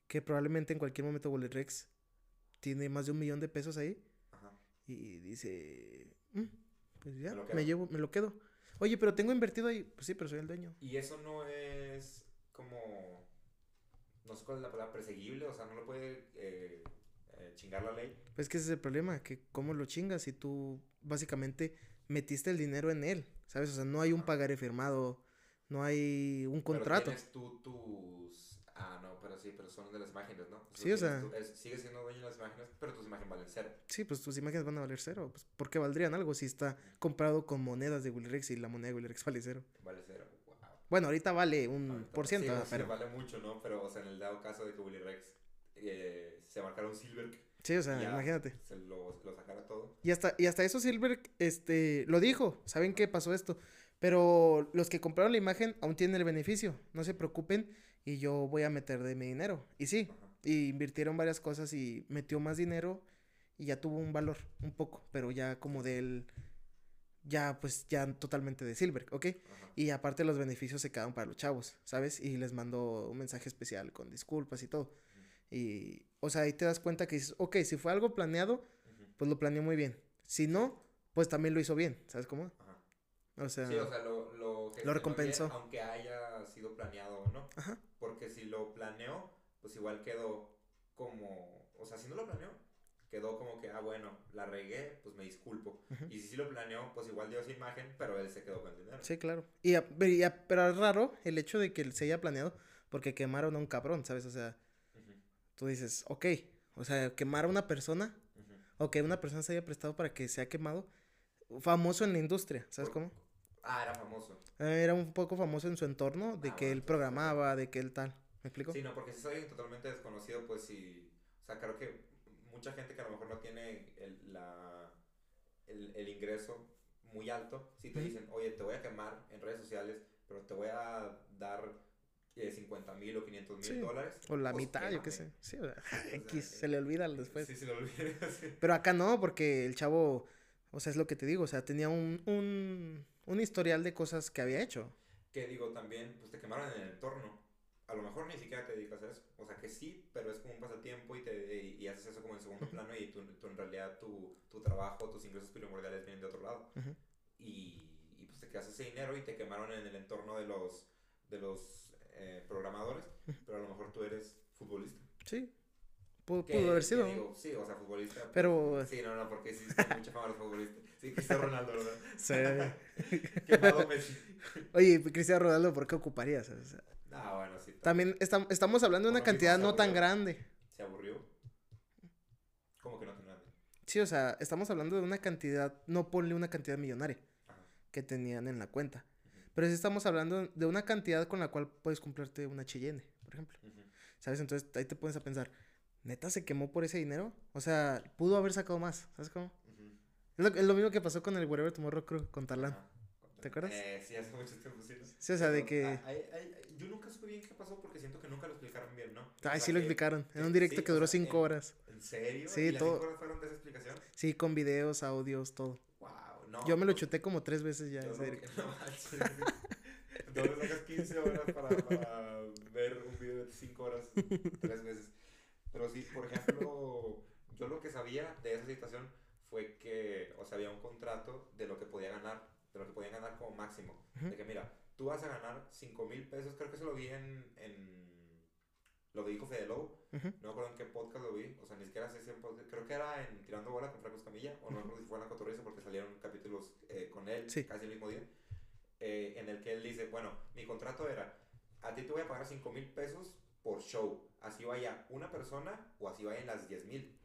que probablemente en cualquier momento Willy Rex tiene más de un millón de pesos ahí ajá. y dice, "Mm, pues ya, Me me, quedo". llevo, me lo quedo. Oye, pero tengo invertido ahí. Pues sí, pero soy el dueño. Y eso no es como. No sé cuál es la palabra, perseguible, o sea, no lo puede eh, eh, chingar la ley. Pues que ese es el problema, que cómo lo chingas si tú básicamente metiste el dinero en él, ¿sabes? O sea, no hay un pagaré firmado, no hay un Pero contrato. tienes tú tus. Ah, no, pero sí, pero son de las imágenes, ¿no? Sí, o sea- tú- es- sigues siendo dueño de las imágenes, pero tus imágenes valen cero. Sí, pues tus imágenes van a valer cero. Pues, ¿Por qué valdrían algo si está comprado con monedas de Willy Rex y la moneda de Willy Rex vale cero? Vale cero. Bueno, ahorita vale un Ahorita- por ciento, sí, pero vale mucho, ¿no? Pero, o sea, en el dado caso de que Willy Rex eh, se marcara un Silver, sí, o sea, ya imagínate. se lo, lo sacara todo. Y hasta, y hasta eso Silver este, lo dijo. ¿Saben qué pasó esto? Pero los que compraron la imagen aún tienen el beneficio. No se preocupen y yo voy a meter de mi dinero. Y sí, Ajá. y invirtieron varias cosas y metió más dinero y ya tuvo un valor, un poco, pero ya como del, ya pues ya totalmente de Silver, ¿ok? Ajá. Y aparte los beneficios se quedaron para los chavos, ¿sabes? Y les mandó un mensaje especial con disculpas y todo. Y, o sea, ahí te das cuenta que dices, ok, si fue algo planeado, pues lo planeó muy bien. Si no, pues también lo hizo bien, ¿sabes cómo? Ajá. O sea, Sí, o sea, lo, lo, recompensó. bien, aunque haya sido planeado o no. ajá, Porque si lo planeó, pues igual quedó como. O sea, si no lo planeó, quedó como que, ah, bueno, la regué, pues me disculpo. Ujú. Y si sí lo planeó, pues igual dio esa imagen, pero él se quedó con el dinero. sí, claro. Y, a- pero y a- pero es raro el hecho de que se haya planeado porque quemaron a un cabrón, ¿sabes? O sea, Ujú, tú dices, ok, o sea, quemar a una persona ujú. o que una persona se haya prestado para que sea quemado, famoso en la industria, ¿sabes Por- cómo? Ah, era famoso. Eh, Era un poco famoso en su entorno, de Ah, que bueno, él programaba, de que él tal. ¿Me explico? Sí, no, porque si es alguien totalmente desconocido, pues sí. O sea, creo que mucha gente que a lo mejor no tiene el, la, el, el ingreso muy alto, si te dicen, oye, te voy a quemar en redes sociales, pero te voy a dar eh, 50 mil o 500 mil Sí, dólares. O la pues, mitad, yo qué quémame. sé. Sí, o sea, sea, X, eh, se le olvida después. Sí, se lo olvidé. sí. Pero acá no, porque el chavo, o sea, es lo que te digo, o sea, tenía un, un, un historial de cosas que había hecho. Que digo, también, pues te quemaron en el entorno. a lo mejor ni siquiera te dedicas a eso. O sea, que sí, pero es como un pasatiempo y, te, y, haces eso como en segundo plano y tú, en realidad tu, tu, trabajo, tus ingresos primordiales vienen de otro lado. y, y, pues te quedas ese dinero y te quemaron en el entorno de los, de los eh, programadores, pero a lo mejor tú eres futbolista. Sí, Pudo, haber sido. sí, o sea, futbolista. Pues, pero. Sí, no, no, porque sí, sí mucha fama los futbolistas. Sí, Cristiano Ronaldo, ¿verdad? Sí. Quemado Messi. Oye, Cristiano Ronaldo, ¿por qué ocuparías? O sea, ah, bueno, sí. También estamos hablando de una cantidad no tan grande. ¿Se aburrió? ¿Cómo que no tan grande? Sí, o sea, estamos hablando de una cantidad, no ponle una cantidad millonaria que tenían en la cuenta. Pero sí estamos hablando de una cantidad con la cual puedes comprarte una Cheyenne, por ejemplo. ¿Sabes? Entonces ahí te pones a pensar, ¿neta se quemó por ese dinero? O sea, pudo haber sacado más, ¿sabes cómo? es, lo, mismo que pasó con el Wherever Tomorrow Crew, con Talán. ¿Te acuerdas? Eh, sí, hace mucho tiempo sí. Sí, o sea, de que... yo nunca supe bien qué pasó porque siento que nunca lo explicaron bien, ¿no? Ah, sí lo explicaron. En un directo que duró cinco horas. ¿En serio? Sí, ¿Y todo. cinco horas fueron de esa explicación? Sí, con videos, audios, todo. Wow, no. Yo me lo chuté como tres veces ya. ese directo. Entonces sacas 15 horas para, para ver un video de 5 horas tres veces. Pero sí, por ejemplo, yo lo que sabía de esa situación fue que, o sea, había un contrato de lo que podía ganar, de lo que podían ganar como máximo. De que, mira, tú vas a ganar 5 mil pesos, creo que eso lo vi en, en lo dijo Fede Lobo, no me acuerdo en qué podcast lo vi, o sea, ni siquiera sé si podcast, creo que era en Tirando Bola con Franco Escamilla, o no me acuerdo si fue en La Cotorriza porque salieron capítulos eh, con él casi el mismo día, eh, en el que él dice, bueno, mi contrato era, a ti te voy a pagar 5 mil pesos por show. Así vaya una persona o así vayan las 10 mil.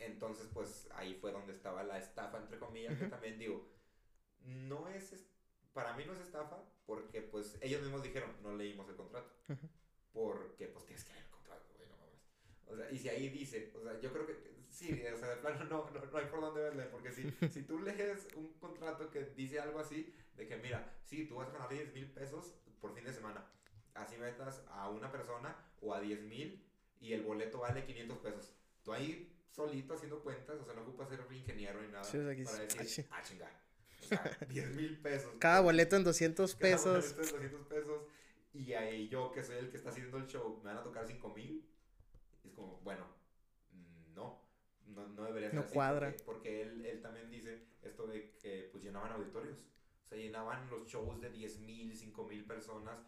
Entonces, pues ahí fue donde estaba la estafa, entre comillas, que también digo, no es, para mí no es estafa, porque pues ellos mismos dijeron, no leímos el contrato. Porque pues tienes que leer el contrato, güey, no mames. O sea, y si ahí dice, o sea, yo creo que sí, o sea, de plano no, no, no hay por dónde verle, porque si, si tú lees un contrato que dice algo así, de que mira, sí, tú vas a ganar 10 mil pesos por fin de semana, así metas a una persona o a 10 mil y el boleto vale 500 pesos. Tú ahí solito haciendo cuentas, o sea, no ocupas ser un ingeniero ni nada para decir, ah, chinga. O sea, 10 mil pesos. Cada boleto en 200 pesos. Cada boleto en 200 pesos. Y ahí yo, que soy el que está haciendo el show, me van a tocar 5 mil. Es como, bueno, no. No, no debería ser no cuadra. Porque, porque, él, él también dice esto de que pues llenaban auditorios. O sea, llenaban los shows de 10 mil, 5 mil personas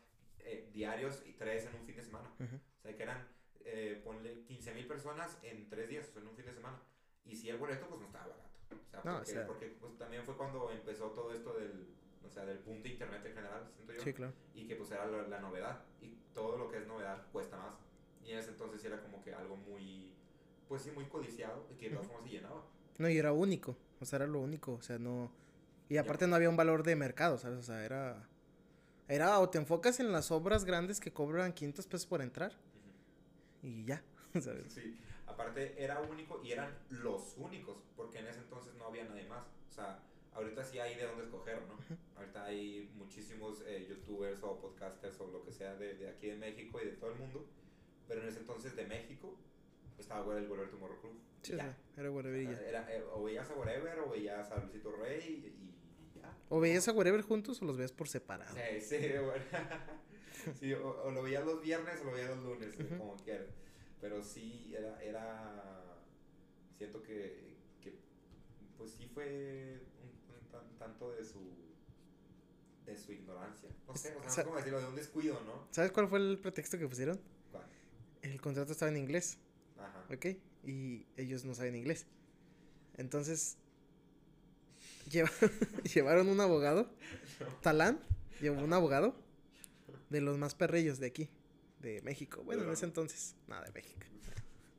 eh, diarios y tres en un fin de semana. O sea, que eran, eh, ponle 15 mil personas en tres días, o sea, en un fin de semana. Y si el boleto, pues no estaba barato. O sea, porque, pues, también fue cuando empezó todo esto del, o sea, del punto de internet en general, siento yo. Sí, claro. Y que pues era la, novedad. Y todo lo que es novedad cuesta más. Y en ese entonces era como que algo muy, pues sí, muy codiciado y que de todas formas se llenaba. No, y era único. O sea, era lo único. O sea, no. Y aparte no había un valor de mercado, ¿sabes? O sea, era. Era o te enfocas en las obras grandes que cobran 500 pesos por entrar y ya, ¿sabes? Sí, aparte era único y eran los únicos, porque en ese entonces no había nadie más. O sea, ahorita sí hay de dónde escoger, ¿no? Ahorita hay muchísimos eh, youtubers o podcasters o lo que sea de, de, aquí de México y de todo el mundo, pero en ese entonces de México estaba el Whatever Tomorrow Crew. Sí, sí, era Whatever ya. Era, eh, o veías a Whatever o veías a Luisito Rey y ¿O veías a Whatever juntos o los veías por separado? Sí, sí, bueno. sí, o, lo veías los viernes o lo veías los lunes, como quieras. Pero sí, era, era siento que, que pues sí fue un, tanto de su de su ignorancia. No sé, o sea, no sé cómo decirlo, de un descuido, ¿no? ¿Sabes cuál fue el pretexto que pusieron? ¿Cuál? El contrato estaba en inglés. Ajá. ¿Ok? Y ellos no saben inglés. Entonces, llevaron un abogado. Talán llevó un abogado de los más perrillos de aquí, de México. Bueno, en ese entonces, nada, de México.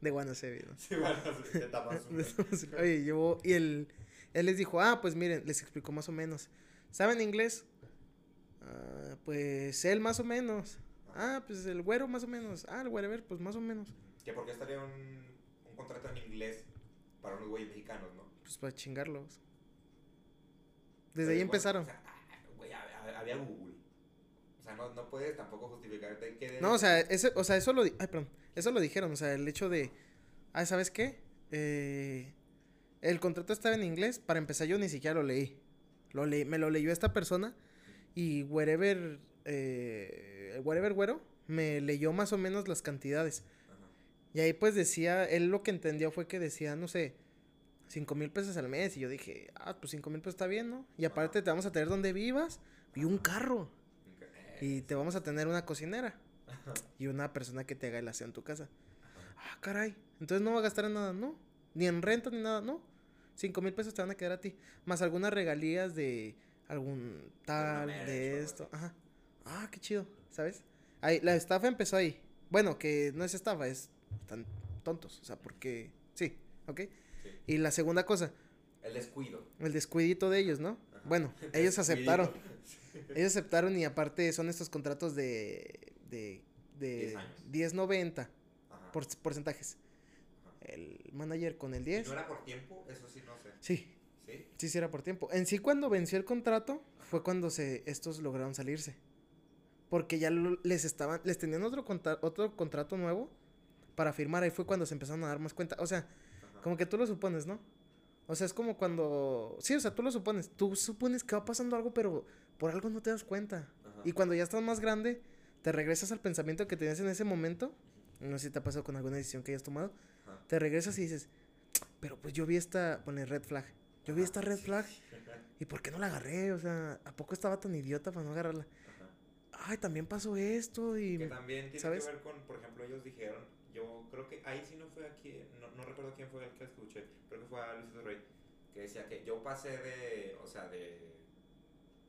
De Guanacevi, ¿no? Sí, bueno, Oye, llevó, y él, él les dijo, ah, pues miren, les explicó más o menos. ¿Saben inglés? Ah, pues él más o menos. Ah, pues el güero más o menos. Ah, el ver pues más o menos. ¿Que por qué estaría un, un contrato en inglés para unos güeyes mexicanos, no? Pues para chingarlos. Desde ahí empezaron. había Google. Sea, no, no puedes tampoco justificarte que... No, o sea, eso, o sea, eso lo... Ay, perdón. Eso lo dijeron, o sea, el hecho de... Ah, ¿sabes qué? Eh, el contrato estaba en inglés. Para empezar, yo ni siquiera lo leí. Lo leí me lo leyó esta persona. Y wherever... Eh, wherever güero me leyó más o menos las cantidades. Ajá. Y ahí pues decía, él lo que entendió fue que decía, no sé, cinco mil pesos al mes. Y yo dije, ah, pues cinco mil pesos está bien, ¿no? Y aparte te vamos a tener donde vivas y un carro. Y te vamos a tener una cocinera. Y una persona que te haga el aseo en tu casa. Ah, caray. Entonces no va a gastar en nada, ¿no? Ni en renta ni nada, ¿no? Cinco mil pesos te van a quedar a ti. Más algunas regalías de algún tal, de esto. Ajá. Ah, qué chido, ¿sabes? Ahí, la estafa empezó ahí. Bueno, que no es estafa, es tan tontos. O sea, porque. Sí, ¿ok? Sí. Y la segunda cosa, El descuido. el descuidito de ellos, ¿no? Ajá. Bueno, ellos aceptaron. Ellos aceptaron y aparte son estos contratos de. de. de 10 años. 10.90 Ajá. por, porcentajes. Ajá. El manager con el ¿Y 10. ¿No era por tiempo? Eso sí, no sé. Sí, ¿Sí? sí, sí era por tiempo. En sí, cuando venció el contrato, fue cuando se, estos lograron salirse. Porque ya lo- les estaban, les tenían otro, contra- otro contrato nuevo para firmar. Ahí fue cuando se empezaron a dar más cuenta. O sea, Ajá. como que tú lo supones, ¿no? O sea, es como cuando... Sí, o sea, tú lo supones. Tú supones que va pasando algo, pero por algo no te das cuenta. Ajá. Y cuando ya estás más grande, te regresas al pensamiento que tenías en ese momento. No sé si te ha pasado con alguna decisión que hayas tomado. Ajá. Te regresas y dices, pero pues yo vi esta, pone red flag. Yo vi esta red flag. ¿Y por qué no la agarré? O sea, ¿a poco estaba tan idiota para no agarrarla? Ajá. Ay, también pasó esto y... Que también tiene ¿sabes? que ver con, por ejemplo, ellos dijeron, yo creo que ahí sí no fue aquí, no, no recuerdo quién fue el que escuché, creo que fue a Luisito Rey, que decía que yo pasé de, o sea, de,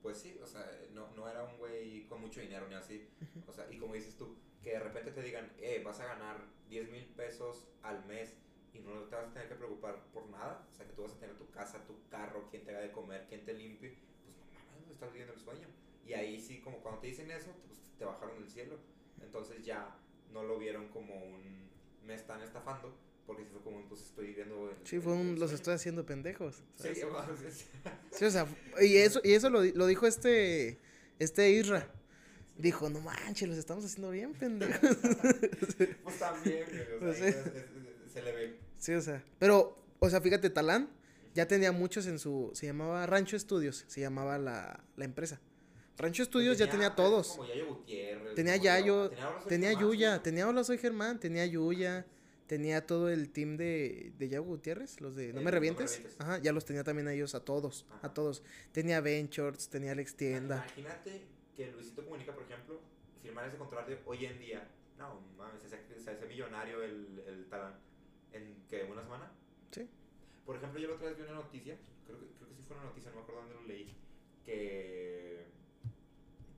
pues sí, o sea, no, no era un güey con mucho dinero ni así, o sea, y como dices tú, que de repente te digan, eh, vas a ganar 10 mil pesos al mes y no te vas a tener que preocupar por nada, o sea, que tú vas a tener tu casa, tu carro, quien te haga de comer, quien te limpie, pues no mames, estás viviendo el sueño. Y ahí sí, como cuando te dicen eso, pues te bajaron del cielo. Entonces ya no lo vieron como un me están estafando, porque sí fue como un pues estoy viviendo el, Sí, fue un... el Los estoy haciendo pendejos. ¿sabes? Sí, o sea, y eso, y eso lo, lo dijo este, este Isra. Dijo, no manches, los estamos haciendo bien, pendejos. pues también, o sea, Pues sí. se le ve. Sí, o sea, pero, o sea, fíjate, Talán ya tenía muchos en su, se llamaba Rancho Estudios, se llamaba la, la empresa. Rancho Estudios ya tenía pues, todos. Como Yayo Gutiérrez. Tenía Yayo, tenía Yuya, tenía Hola Soy Germán, tenía Yuya, tenía todo el team de, de Yago Gutiérrez, los de No me No Me revientes. Ajá, ya los tenía también a ellos, a todos, a todos. Tenía Ventures, tenía Alex Tienda. Imagínate que Luisito Comunica, por ejemplo, firmar ese contrato hoy en día. No, mames, se hace, se hace millonario el, el talán. ¿En qué? ¿Una semana? Sí. Por ejemplo, yo la otra vez vi una noticia, creo que, creo que sí fue una noticia, no me acuerdo dónde lo leí, que,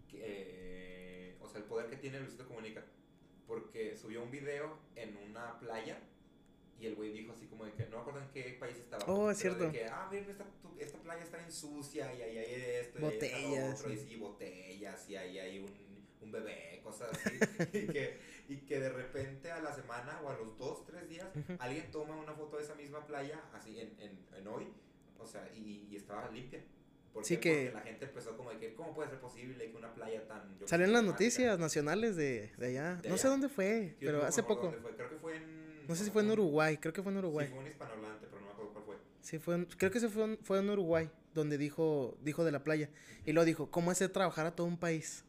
que, eh, o sea, el poder que tiene Luisito Comunica, porque subió un video en una playa y el güey dijo así como de que, no me acuerdo en qué país estaba. Oh, es pero de cierto. que, ah, miren, esta, tu- esta playa está bien sucia y ahí hay esto, y ahí Botellas, otro, y sí. sí, botellas, y ahí hay un, un bebé, cosas así, y, que, y que de repente a la semana o a los dos, tres días, Ujú. alguien toma una foto de esa misma playa, así en, en, en hoy, o sea, y, y estaba limpia. ¿Por Sí que- Porque la gente empezó ¿cómo puede ser posible que una playa tan... sé, las noticias nacionales de, de allá. De no sé dónde fue, yo pero hace poco. dónde fue, Creo que fue en... No sé si fue en Uruguay, creo que fue en Uruguay. Sí, fue un hispanohablante, pero no me acuerdo cuál fue. Sí, fue en- creo que se fue, en- fue en Uruguay, donde dijo, dijo de la playa. Y lo dijo, ¿cómo hacer trabajar a todo un país?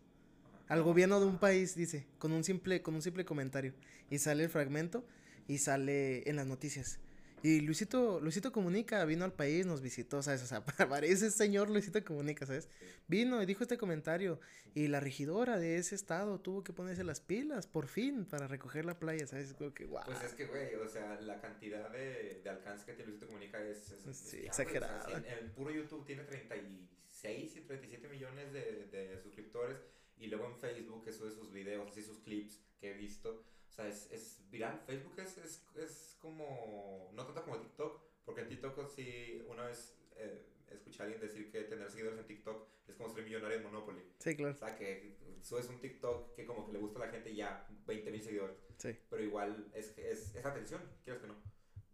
Al gobierno de un país, dice, con un simple, con un simple comentario. Y sale el fragmento y sale en las noticias. Y Luisito, Luisito Comunica vino al país, nos visitó, ¿sabes? O sea, parece señor Luisito Comunica, ¿sabes? Vino y dijo este comentario. Y la regidora de ese estado tuvo que ponerse las pilas, por fin, para recoger la playa, ¿sabes? Como que, guau. Pues es que, güey, o sea, la cantidad de, de alcance que tiene Luisito Comunica es, es, es Sí, güey, exagerada. o sea, en, el puro YouTube tiene 36 y 37 millones de, de suscriptores. Y luego en Facebook, eso de sus videos, así sus clips que he visto. O sea, es, es viral. Facebook es, es, es como. No tanto como TikTok, porque en TikTok sí, una vez eh, escuché a alguien decir que tener seguidores en TikTok es como ser millonario en Monopoly. Sí, claro. O sea, que subes un TikTok que como que le gusta a la gente y ya 20 mil seguidores. Sí. Pero igual es, es, es atención, quieres que no.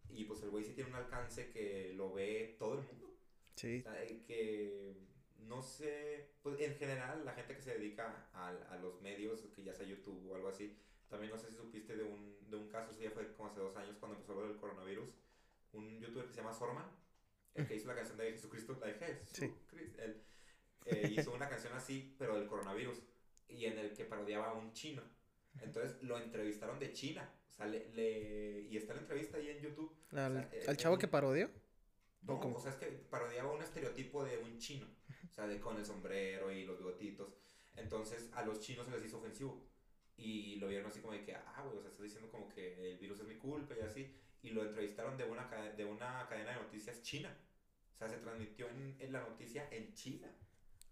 Y pues el güey sí tiene un alcance que lo ve todo el mundo. Sí. O sea, que no sé, pues en general la gente que se dedica a, a los medios, que ya sea YouTube o algo así, también no sé si supiste de un, de un caso, eso ya fue como hace dos años cuando empezó lo del coronavirus, un youtuber que se llama Sorman, el que hizo la canción de Jesucristo, la de Jesucristo, él eh, hizo una canción así, pero del coronavirus, y en el que parodiaba a un chino. Entonces lo entrevistaron de China. O sea, le, le- y está la entrevista ahí en YouTube. Al, O sea, eh, al chavo eh, que parodió. No, ¿O cómo? o sea, es que parodiaba un estereotipo de un chino. O sea, de con el sombrero y los bigotitos. Entonces a los chinos se les hizo ofensivo. Y lo vieron así como de que, ah, güey, o sea, estás diciendo como que el virus es mi culpa y así. Y lo entrevistaron de una, de una cadena de noticias china. O sea, se transmitió en, en la noticia en China.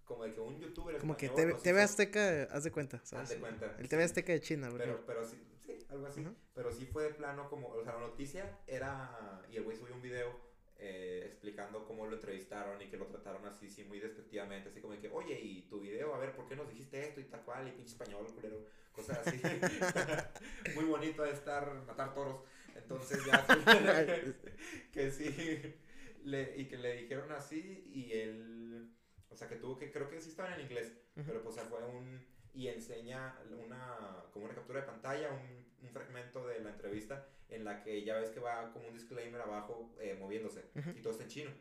Como de que un youtuber Como que español TV, nos TV hizo- Azteca, haz de cuenta, Haz de cuenta. El TV Azteca de China, güey. Pero, pero sí, sí, algo así. Ajá. Pero sí fue de plano como, o sea, la noticia era, y el güey subió un video eh, explicando cómo lo entrevistaron y que lo trataron así, sí, muy despectivamente, así como de que, oye, y tu video, a ver, ¿por qué nos dijiste esto y tal cual? Y pinche español, culero, cosas así. muy bonito de estar, matar toros. Entonces ya, que sí, le, y que le dijeron así y él, o sea, que tuvo que, creo que sí estaban en inglés, pero pues o sea, fue un, y enseña una, como una captura de pantalla, un, un fragmento de la entrevista en la que ya ves que va como un disclaimer abajo eh, moviéndose Ujú. y todo está en chino.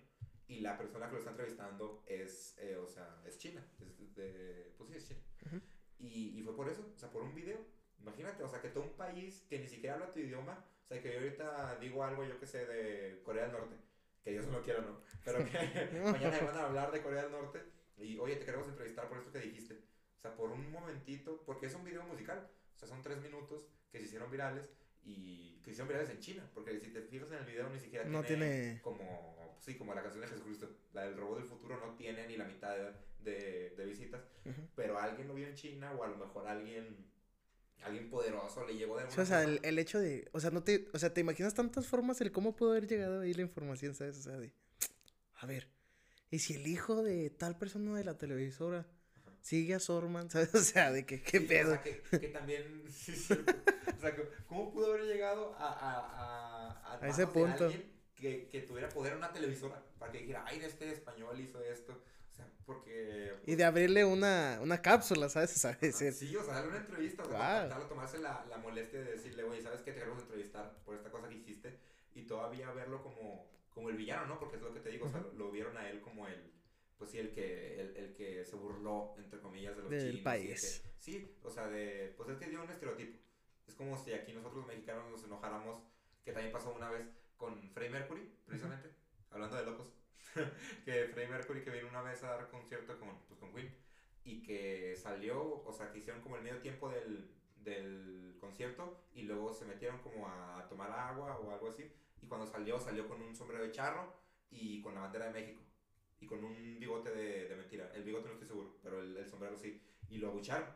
Y la persona que lo está entrevistando es, eh, o sea, es china, es de, pues sí, es china. Ujú. y, y fue por eso, o sea, por un video. Imagínate, o sea, que todo un país que ni siquiera habla tu idioma, o sea, que yo ahorita digo algo, yo que sé, de Corea del Norte, que Dios no lo quiera, ¿no? Pero que mañana me van a hablar de Corea del Norte y, oye, te queremos entrevistar por esto que dijiste. O sea, por un momentito, porque es un video musical, o sea, son tres minutos que se hicieron virales y que se hicieron virales en China, porque si te fijas en el video ni siquiera No tiene- como, sí, como la canción de Jesucristo, la del robot del futuro no tiene ni la mitad de, de, de visitas, Ujú. pero alguien lo vio en China o a lo mejor alguien, alguien poderoso le llegó de Sí, alguna o sea, forma. el, el hecho de, o sea, no te, o sea, te imaginas tantas formas el cómo pudo haber llegado ahí la información, ¿sabes? O sea, de, a ver, ¿y si el hijo de tal persona de la televisora Ajá. sigue a Sorman, ¿sabes? O sea, de que, qué Sí, pedo. O sea, que, que también, sí, o sea, ¿cómo pudo haber llegado a, a, a, A ese punto. alguien que, que tuviera poder en una televisora para que dijera, ay, este español hizo esto? O sea, porque... Y de abrirle una, una cápsula, ¿sabes? Ajá, decir, Sí, o sea, darle una entrevista, o sea, contactarlo, tomarse la, la molestia de decirle, oye, ¿sabes qué? Te queremos entrevistar por esta cosa que hiciste. Y todavía verlo como, como el villano, ¿no? Porque es lo que te digo, o sea, lo vieron a él como el, pues sí, el que, el, el que se burló, entre comillas, de los Del chinos. y país. que- sí, o sea, de, pues es que dio un estereotipo. Es como si aquí nosotros los mexicanos nos enojáramos, que también pasó una vez con Freddie Mercury, precisamente, hablando de locos. que Freddie Mercury que vino una vez a dar concierto con, pues, con Queen y que salió, o sea, que hicieron como el medio tiempo del, del concierto y luego se metieron como a tomar agua o algo así y cuando salió, salió con un sombrero de charro y con la bandera de México y con un bigote de, de mentira. El bigote no estoy seguro, pero el, el sombrero sí. Y lo abucharon.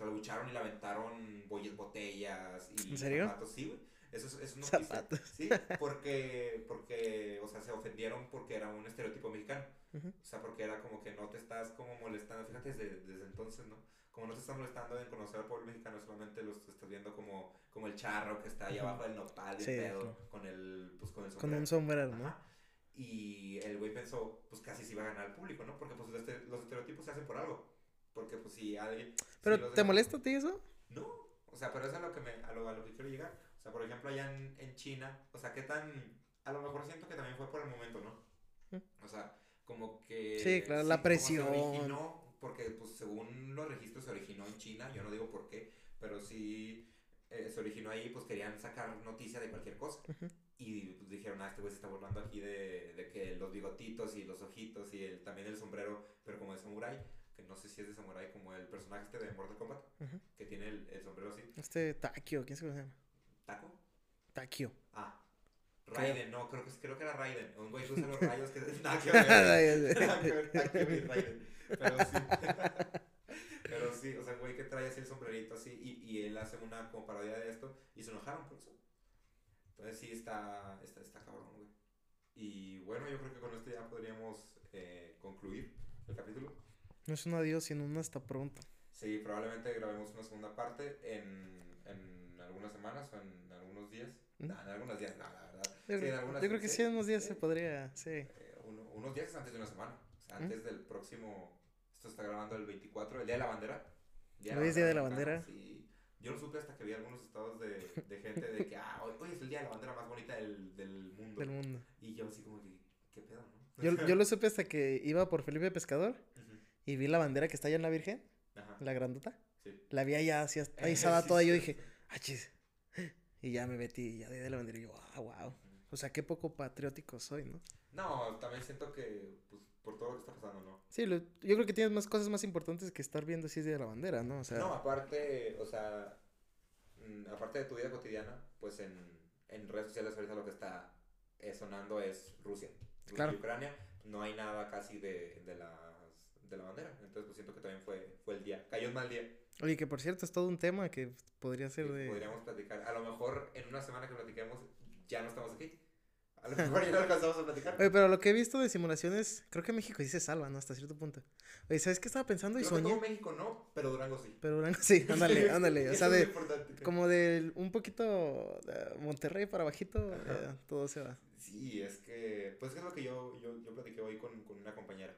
Se lo abucharon y le aventaron botellas y ¿En serio? zapatos. Sí, güey. Eso es, eso es noticia. Zapatos. Sí, porque, porque, o sea, se ofendieron porque era un estereotipo mexicano. Ujú. O sea, porque era como que no te estás como molestando, fíjate desde, desde entonces, ¿no? Como no te estás molestando en conocer al pueblo mexicano, solamente los estás viendo como, como el charro que está ahí Ujú. abajo del nopal y Sí, pedo, con el, pues con el con sombrero. un sombrero, ¿no? Ajá. Y el güey pensó, pues casi se iba a ganar al público, ¿no? Porque pues los este- los estereotipos se hacen por algo. Porque pues si alguien... Pero, ¿te molesta a ti eso? no, o sea, pero eso es a lo que, me, a lo, a lo que quiero llegar. O sea, por ejemplo, allá en, en China, o sea, qué tan... A lo mejor siento que también fue por el momento, ¿no? O sea, como que... Sí, claro, la presión. Se originó, porque pues según los registros se originó en China, yo no digo por qué, pero sí eh, se originó ahí, pues querían sacar noticia de cualquier cosa. Ujú. Y pues dijeron, ah, este güey se está burlando aquí de, de que los bigotitos y los ojitos y el, también el sombrero, pero como de samurai, que no sé si es de samurai, como el personaje este de Mortal Kombat, que tiene el, el sombrero así. Este Takio, ¿quién se llama? ¿Taco? Takio. Ah. Raiden, no, creo que, creo que era Raiden. Un güey que usa los rayos que... Ver, Takio y Raiden. Pero sí. Pero sí, o sea, un güey que trae así el sombrerito así y, y él hace una como parodia de esto y se enojaron por eso. Entonces sí está, está, está cabrón, güey. Y bueno, yo creo que con esto ya podríamos eh, concluir el capítulo. No es un adiós, sino un hasta pronto. Sí, probablemente grabemos una segunda parte en, en algunas semanas o en algunos días. ¿Mm? Nah, en algunos días, no, la verdad. Yo, Sí, en creo, algunas yo creo que sí, en unos días se podría, sí. Eh, uno- unos días antes de una semana. O sea, ¿Mm? antes del próximo. Esto está grabando el 24, el día de la bandera. Día Hoy es Día de la Bandera. Yo lo supe hasta que vi algunos estados de, de gente de que, ah, hoy, hoy es el día de la bandera más bonita del, del mundo. Del mundo. Y yo así como que, ¿qué pedo, no? Yo, yo lo supe hasta que iba por Felipe Pescador Ujú. Y vi la bandera que está allá en la Virgen, Ajá. la grandota. Sí. La vi allá así ahí estaba toda y yo dije, ah, chis. Y ya me metí y ya de la bandera y yo, ah, wow. O sea, qué poco patriótico soy, ¿no? No, también siento que, pues, por todo lo que está pasando, ¿no? Sí, lo- yo creo que tienes más cosas más importantes que estar viendo si es de la bandera, ¿no? O sea, No, aparte, o sea, mm, aparte de tu vida cotidiana, pues en, en redes sociales ahorita lo que está eh, sonando es Rusia. Rusia Claro. y Ucrania, no hay nada casi de, de, las, de la bandera. Entonces, pues siento que también fue, fue el día. Cayó un mal día. oye, que por cierto es todo un tema que podría ser que de... Podríamos platicar. A lo mejor en una semana que platiquemos ya no estamos aquí. A lo mejor ya no alcanzamos a platicar. Oye, pero lo que he visto de simulaciones, creo que México sí se salva, ¿no? Hasta cierto punto. Oye, ¿sabes qué estaba pensando y que soñé? todo México no, pero Durango sí. Pero Durango sí, ándale, ándale. O sea, de, como de un poquito de Monterrey para bajito, eh, todo se va. Sí, es que, pues es lo que yo, yo, yo platiqué hoy con, con una compañera,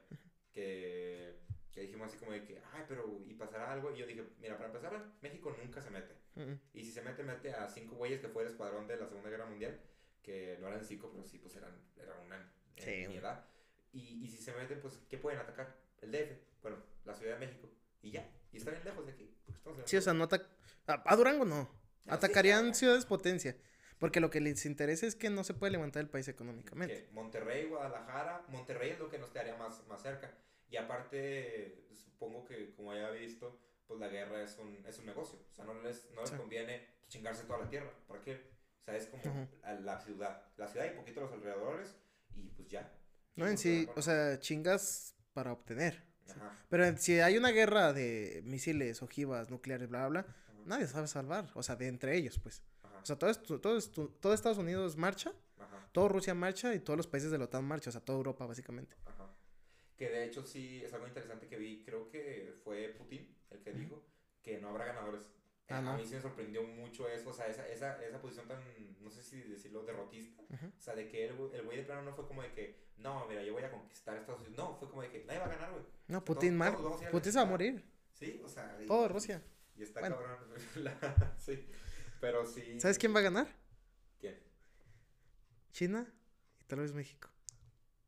que, que dijimos así como de que, ay, pero, ¿y pasará algo? Y yo dije, mira, para empezar, México nunca se mete. Mm, Y si se mete, mete a cinco güeyes que fue el escuadrón de la Segunda Guerra Mundial, que no eran cinco, pero sí, pues eran, era una Sí. infinidad. Y, y si se meten, pues, ¿qué pueden atacar? El DF, bueno, la Ciudad de México, y ya. Y está bien lejos de aquí. porque estamos en Sí, o sea, no atac- a, Durango no. sí, Atacarían ciudades potencia. Porque lo que les interesa es que no se puede levantar el país económicamente. Monterrey, Guadalajara, Monterrey es lo que nos quedaría más, más cerca. Y aparte, supongo que como ya he visto, pues la guerra es un, es un negocio. O sea, no les, no les Sí. conviene chingarse toda la tierra. ¿Para qué? O sea, es como la ciudad. La ciudad y poquito los alrededores y pues ya. No, en sí, o sea, chingas para obtener. Ajá, Pero si hay una guerra de misiles, ojivas, nucleares, bla, bla, bla, ajá, nadie sabe salvar. O sea, de entre ellos, pues. O sea, todo, esto, todo, esto- todo Estados Unidos marcha, ajá, todo Rusia marcha y todos los países de la OTAN marcha. O sea, toda Europa, básicamente. ajá. Que de hecho sí es algo interesante que vi. Creo que fue Putin el que dijo que no habrá ganadores. Ah, a mí sí me sorprendió mucho eso, o sea, esa, esa, esa posición tan, no sé si decirlo, derrotista. O sea, de que el, güey- el güey de plano no fue como de que, no, mira, yo voy a conquistar Estados Unidos. No, fue como de que nadie va a ganar, güey. No, Putin, todos- todos Putin se va a morir. Sí, o sea. y- Todo Rusia. Y está Bueno. cabrón. la- sí. Pero sí. ¿Sabes quién va a ganar? ¿Quién? China y tal vez México.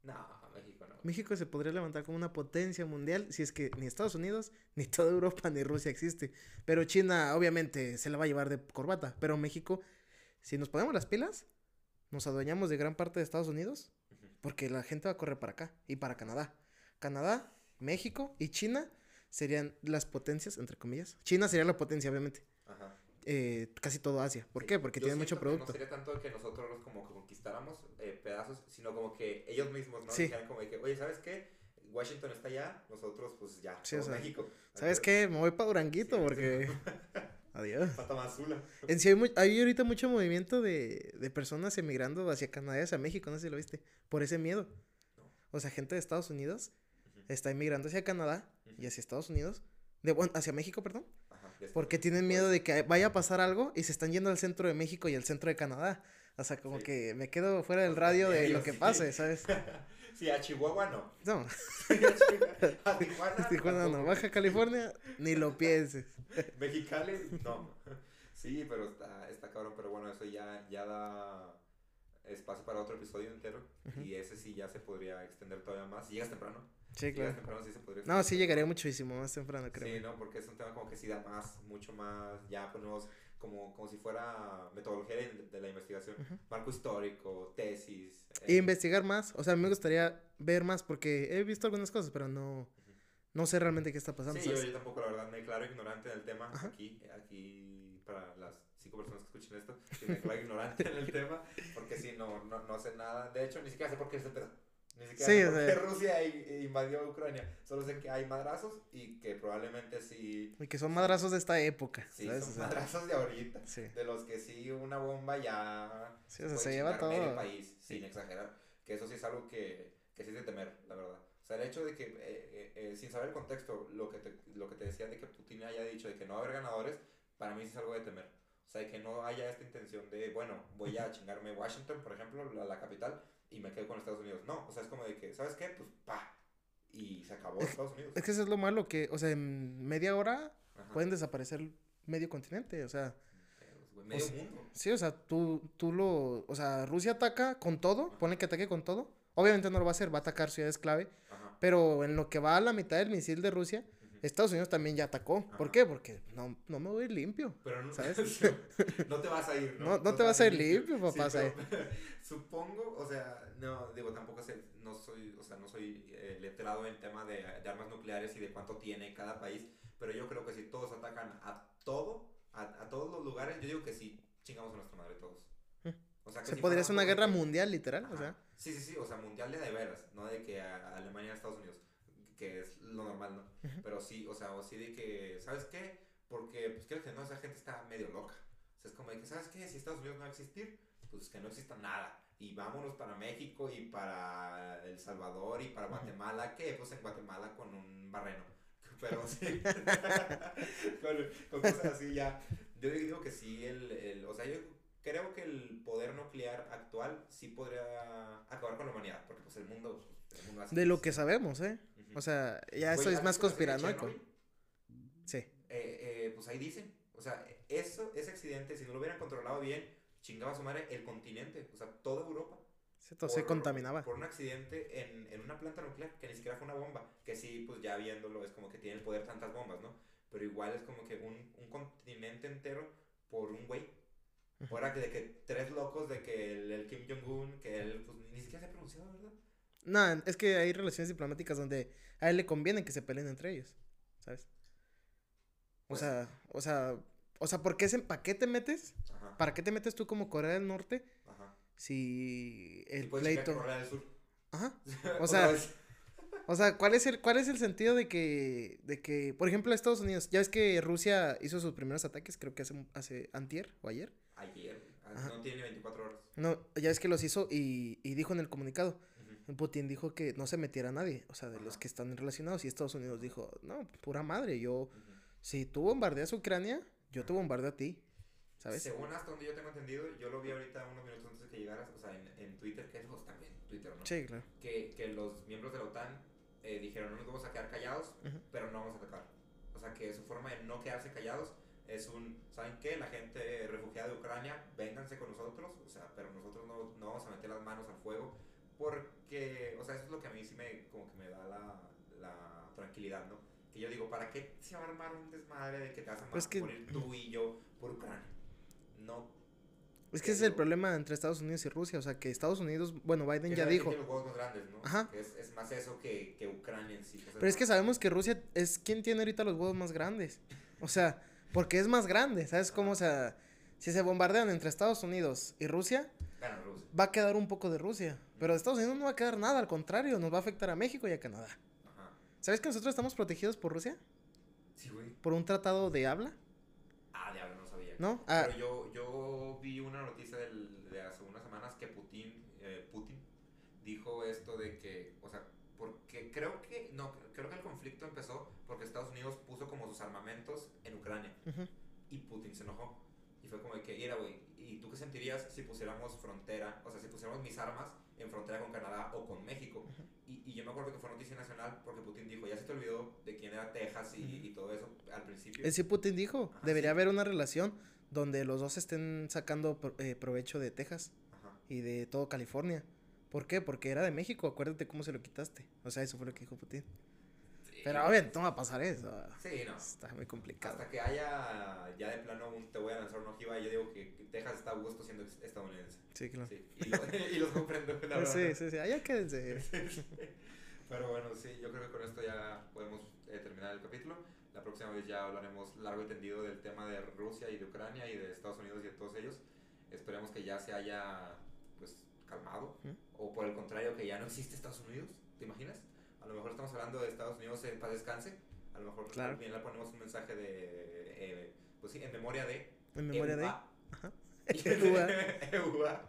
No, México no. México se podría levantar como una potencia mundial si es que ni Estados Unidos, ni toda Europa, ni Rusia existe. Pero China obviamente se la va a llevar de corbata. Pero México, si nos ponemos las pilas, nos adueñamos de gran parte de Estados Unidos, porque la gente va a correr para acá y para Canadá. Canadá, México y China serían las potencias, entre comillas. China sería la potencia, obviamente. Ajá. Eh, casi todo Asia. ¿Por Sí, qué? Porque yo tiene mucho que producto. No sería tanto que nosotros los como conquistáramos eh, pedazos, sino como que ellos mismos, ¿no? Sí. Como de que, oye, ¿sabes qué? Washington está allá, nosotros pues ya, Sí, o sea, México. ¿Sabes qué? Me voy para Duranguito Sí, sí. porque... Adiós. Pata más azula. En sí hay, mu- hay ahorita mucho movimiento de, de personas emigrando hacia Canadá hacia México, no sé si lo viste, por ese miedo. No. O sea, gente de Estados Unidos está emigrando hacia Canadá y hacia Estados Unidos, de, bueno, hacia México, perdón. Porque tienen miedo de que vaya a pasar algo y se están yendo al centro de México y al centro de Canadá. O sea, como Sí. que me quedo fuera del radio de lo que pase, ¿sabes? Sí, a Chihuahua no. No, a Tijuana, Tijuana no. Baja California, ni lo pienses. Mexicali, no. Sí, pero está, está cabrón, pero bueno, eso ya, ya da espacio para otro episodio entero. Y ese sí ya se podría extender todavía más. Si llegas temprano. Sí, Si claro. temprano sí se podría No, sí llegaría muchísimo más temprano, creo. Sí, no, porque es un tema como que sí da más, mucho más, ya ponemos como, como si fuera metodología de, de la investigación, marco histórico, tesis. Eh, investigar más, o sea, me gustaría ver más porque he visto algunas cosas, pero no, no sé realmente qué está pasando. Sí, yo, tampoco, la verdad, me declaro ignorante en el tema. Ajá. Aquí, aquí, para las cinco personas que escuchen esto, me declaro ignorante en el tema, porque sí, no, no, no sé nada. De hecho, ni siquiera sé por qué es pedo. Ni siquiera Sí, sé Rusia invadió Ucrania. Solo sé que hay madrazos y que probablemente sí, Y que son madrazos de esta época, sí ¿sabes? son O sea, madrazos de ahorita. sí. De los que sí, una bomba ya. Sí, o sea, se lleva todo. país, sin exagerar. Que eso sí es algo que, que sí es de temer, la verdad. O sea, el hecho de que, eh, eh, eh, sin saber el contexto, lo que, te, lo que te decía de que Putin haya dicho de que no va a haber ganadores, para mí sí es algo de temer. O sea, de que no haya esta intención de, bueno, voy a chingarme Washington, por ejemplo, la, la capital, y me quedo con Estados Unidos. No, o sea, es como de que, ¿sabes qué? Pues, pa. Y se acabó Es- Estados Unidos. Es que eso es lo malo, que, o sea, en media hora Ajá. pueden desaparecer medio continente, o sea, Medio sea, mundo. sí, o sea, tú, tú lo, o sea, Rusia ataca con todo, pone que ataque con todo, obviamente no lo va a hacer, va a atacar ciudades clave, Ajá. pero en lo que va a la mitad del misil de Rusia. Estados Unidos también ya atacó. ¿Por Ajá. qué? Porque no, no me voy a ir limpio. Pero no, ¿Sabes? no te vas a ir, ¿no? No- no te vas a ir limpio, papá, Sí, pero supongo, o sea, no, digo, tampoco sé, no soy, o sea, no soy eh, letrado en tema de, de armas nucleares y de cuánto tiene cada país, pero yo creo que si todos atacan a todo, a, a todos los lugares, yo digo que sí, chingamos a nuestra madre todos. O sea, que Se si podría ser una por- guerra mundial, literal. O Ajá. sea, Sí, sí, sí, o sea, mundial de de veras, no de que a Alemania a Estados Unidos, que es lo normal, ¿no? Ujú. Pero sí, o sea, o sí de que, ¿sabes qué? Porque, pues creo que no, esa gente está medio loca. O sea, es como de que, ¿sabes qué? Si Estados Unidos no va a existir, pues que no exista nada. Y vámonos para México y para El Salvador y para. Guatemala, que pues en Guatemala con un barreno. Pero sí, con, con cosas así ya. Yo digo que sí, el, el, o sea, yo creo que el poder nuclear actual sí podría acabar con la humanidad, porque pues el mundo... el mundo así de lo que sabemos, ¿eh? O sea, ya eso es ¿has más conspiranoico. Sí. Eh, eh, pues ahí dicen, o sea, eso, ese accidente, si no lo hubieran controlado bien, chingaba a su madre el continente, o sea, toda Europa. Se, to- se por- contaminaba. Por un accidente en, en una planta nuclear, que ni siquiera fue una bomba, que sí, pues ya viéndolo, es como que tiene el poder tantas bombas, ¿no? Pero igual es como que un, un continente entero por un güey. Fuera que de que tres locos de que el, el Kim Jong-un, que él, pues ni siquiera se pronunciaba, ¿verdad? No, es que hay relaciones diplomáticas donde a él le conviene que se peleen entre ellos, ¿sabes? O Pues- sea, o sea, o sea, ¿por qué se, ¿para qué te metes? Ajá, ¿Para qué te metes tú como Corea del Norte ajá. si el pleito? Corea del Sur. Ajá. O sea. O sea, ¿cuál es el, cuál es el sentido de que, de que, por ejemplo, Estados Unidos, ya ves que Rusia hizo sus primeros ataques, creo que hace, hace antier o ayer. Ayer, Ajá. no tiene 24 horas. No, ya ves que los hizo y, y dijo en el comunicado. Putin dijo que no se metiera nadie, o sea, de los que están relacionados. Y Estados Unidos dijo, no, pura madre, yo, si tú bombardeas Ucrania, yo te bombardeo a ti, ¿sabes? Según hasta donde yo tengo entendido, yo lo vi ahorita unos minutos antes de que llegaras, o sea, en, en Twitter, que es pues, también Twitter, ¿no? Sí, claro. Que, que los miembros de la OTAN eh, dijeron, no nos vamos a quedar callados, pero no vamos a atacar. O sea, que su forma de no quedarse callados es un, ¿saben qué? La gente refugiada de Ucrania, vénganse con nosotros, o sea, pero nosotros no, no vamos a meter las manos al fuego, porque, o sea, eso es lo que a mí sí me, como que me da la, la tranquilidad, ¿no? Que yo digo, ¿para qué se va a armar un desmadre de que te vas a Pues que- morir tú y yo por Ucrania? No. Es que ese es el problema entre Estados Unidos y Rusia, o sea, que Estados Unidos, bueno, Biden que ya dijo, los huevos más grandes, ¿no? Ajá. Que es, es más eso que, que Ucrania en sí. sea, pero es que sabemos que Rusia es quien tiene ahorita los huevos más grandes, o sea, porque es más grande, ¿sabes cómo? O sea, si se bombardean entre Estados Unidos y Rusia, Rusia. va a quedar un poco de Rusia. Pero de Estados Unidos no va a quedar nada, al contrario, nos va a afectar a México y a Canadá. Ajá. ¿Sabes que nosotros estamos protegidos por Rusia? Sí, güey. Por un tratado de habla, Ah, diablo, no sabía. ¿no? Ah, Pero yo, yo vi una noticia del- de hace unas semanas que Putin, eh, Putin dijo esto de que, o sea, porque creo que, no, creo que el conflicto empezó porque Estados Unidos puso como sus armamentos en Ucrania ujú. y Putin se enojó. Y fue como de que, mira, güey, ¿y tú qué sentirías si pusiéramos frontera, o sea, si pusiéramos mis armas en frontera con Canadá o con México? Y, y yo me acuerdo que fue noticia nacional porque Putin dijo, ya se te olvidó de quién era Texas y, y todo eso al principio. Eh, sí, Putin dijo, Ajá, debería sí. haber una relación donde los dos estén sacando eh, provecho de Texas Ajá. y de todo California. ¿Por qué? Porque era de México, acuérdate cómo se lo quitaste. O sea, eso fue lo que dijo Putin. Pero güey. obviamente no va a pasar eso. Sí, no. Está muy complicado. Hasta que haya ya de plano un te voy a lanzar una ojiva, yo digo que Texas está a gusto siendo estadounidense. Sí, claro. Sí, y, lo- y los comprendo. la verdad. Sí, sí, sí. Allá quédense. Pero bueno, sí, yo creo que con esto ya podemos eh, terminar el capítulo. La próxima vez ya hablaremos largo y tendido del tema de Rusia y de Ucrania y de Estados Unidos y de todos ellos. Esperemos que ya se haya pues calmado. Ujú. O por el contrario, que ya no existe Estados Unidos. ¿Te imaginas? A lo mejor estamos hablando de Estados Unidos en paz descanse. A lo mejor Claro. también le ponemos un mensaje de, eh, pues sí, en memoria de En memoria de. EUA. Ajá. EUA. EUA.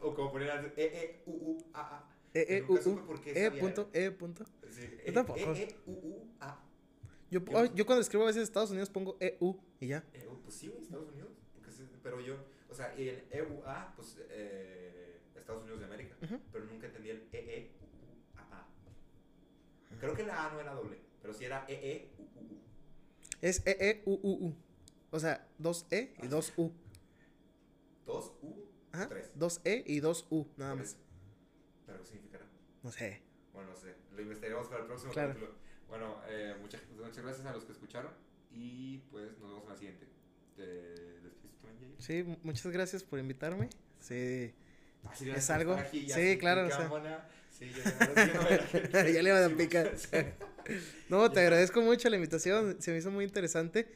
O como poner antes, E, E, U, U, A, A. E, E, U, U. E, punto, E, punto. Sí, Yo tampoco. E, E, U, U, A. Yo, cuando escribo a veces Estados Unidos pongo EU y ya. Eh, oh, pues sí, Estados Unidos. Pero yo, o sea, y el EUA, pues eh, Estados Unidos de América. Pero nunca entendí el E, E, U, U, A, A. Creo que la A no era doble, pero sí era E, E, U, U, U. Es E, E, U, U, U. O sea, dos E y Ah, dos U. Dos U, Ajá. tres. Dos E y dos U, nada Por más. ¿Pero qué significará? No sé. Bueno, no sé. Lo investigaremos para el próximo Claro. capítulo. Bueno, eh, muchas, muchas gracias a los que escucharon y pues nos vemos en la siguiente. ¿Te despides también? Sí, mu- muchas gracias por invitarme. Sí, Ah, Es algo- aquí, sí, claro, o sea. Sí, ya, le iban a picar. no, te agradezco mucho la invitación. Se me hizo muy interesante.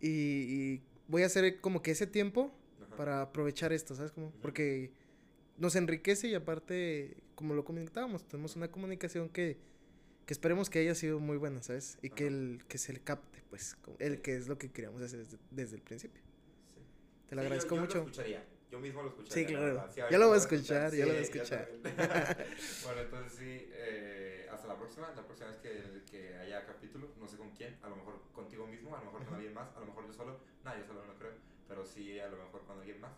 Y, y voy a hacer como que ese tiempo ajá. para aprovechar esto, ¿sabes? Como, porque nos enriquece y aparte, como lo comentábamos, tenemos una comunicación que, que esperemos que haya sido muy buena, ¿sabes? Y que, el, que se le capte, pues, el que es lo que queríamos hacer desde, desde el principio. Sí. Te lo Sí, yo- agradezco yo mucho. Lo mismo lo. Sí, la claro. Sí, Ya lo voy a escuchar, ya lo voy a Sí, escuchar. bueno, entonces sí, eh, hasta la próxima. La próxima vez que, que haya capítulo, no sé con quién, a lo mejor contigo mismo, a lo mejor con alguien más, a lo mejor yo solo. No, yo solo no creo, pero sí a lo mejor con alguien más.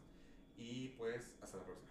Y pues, hasta la próxima.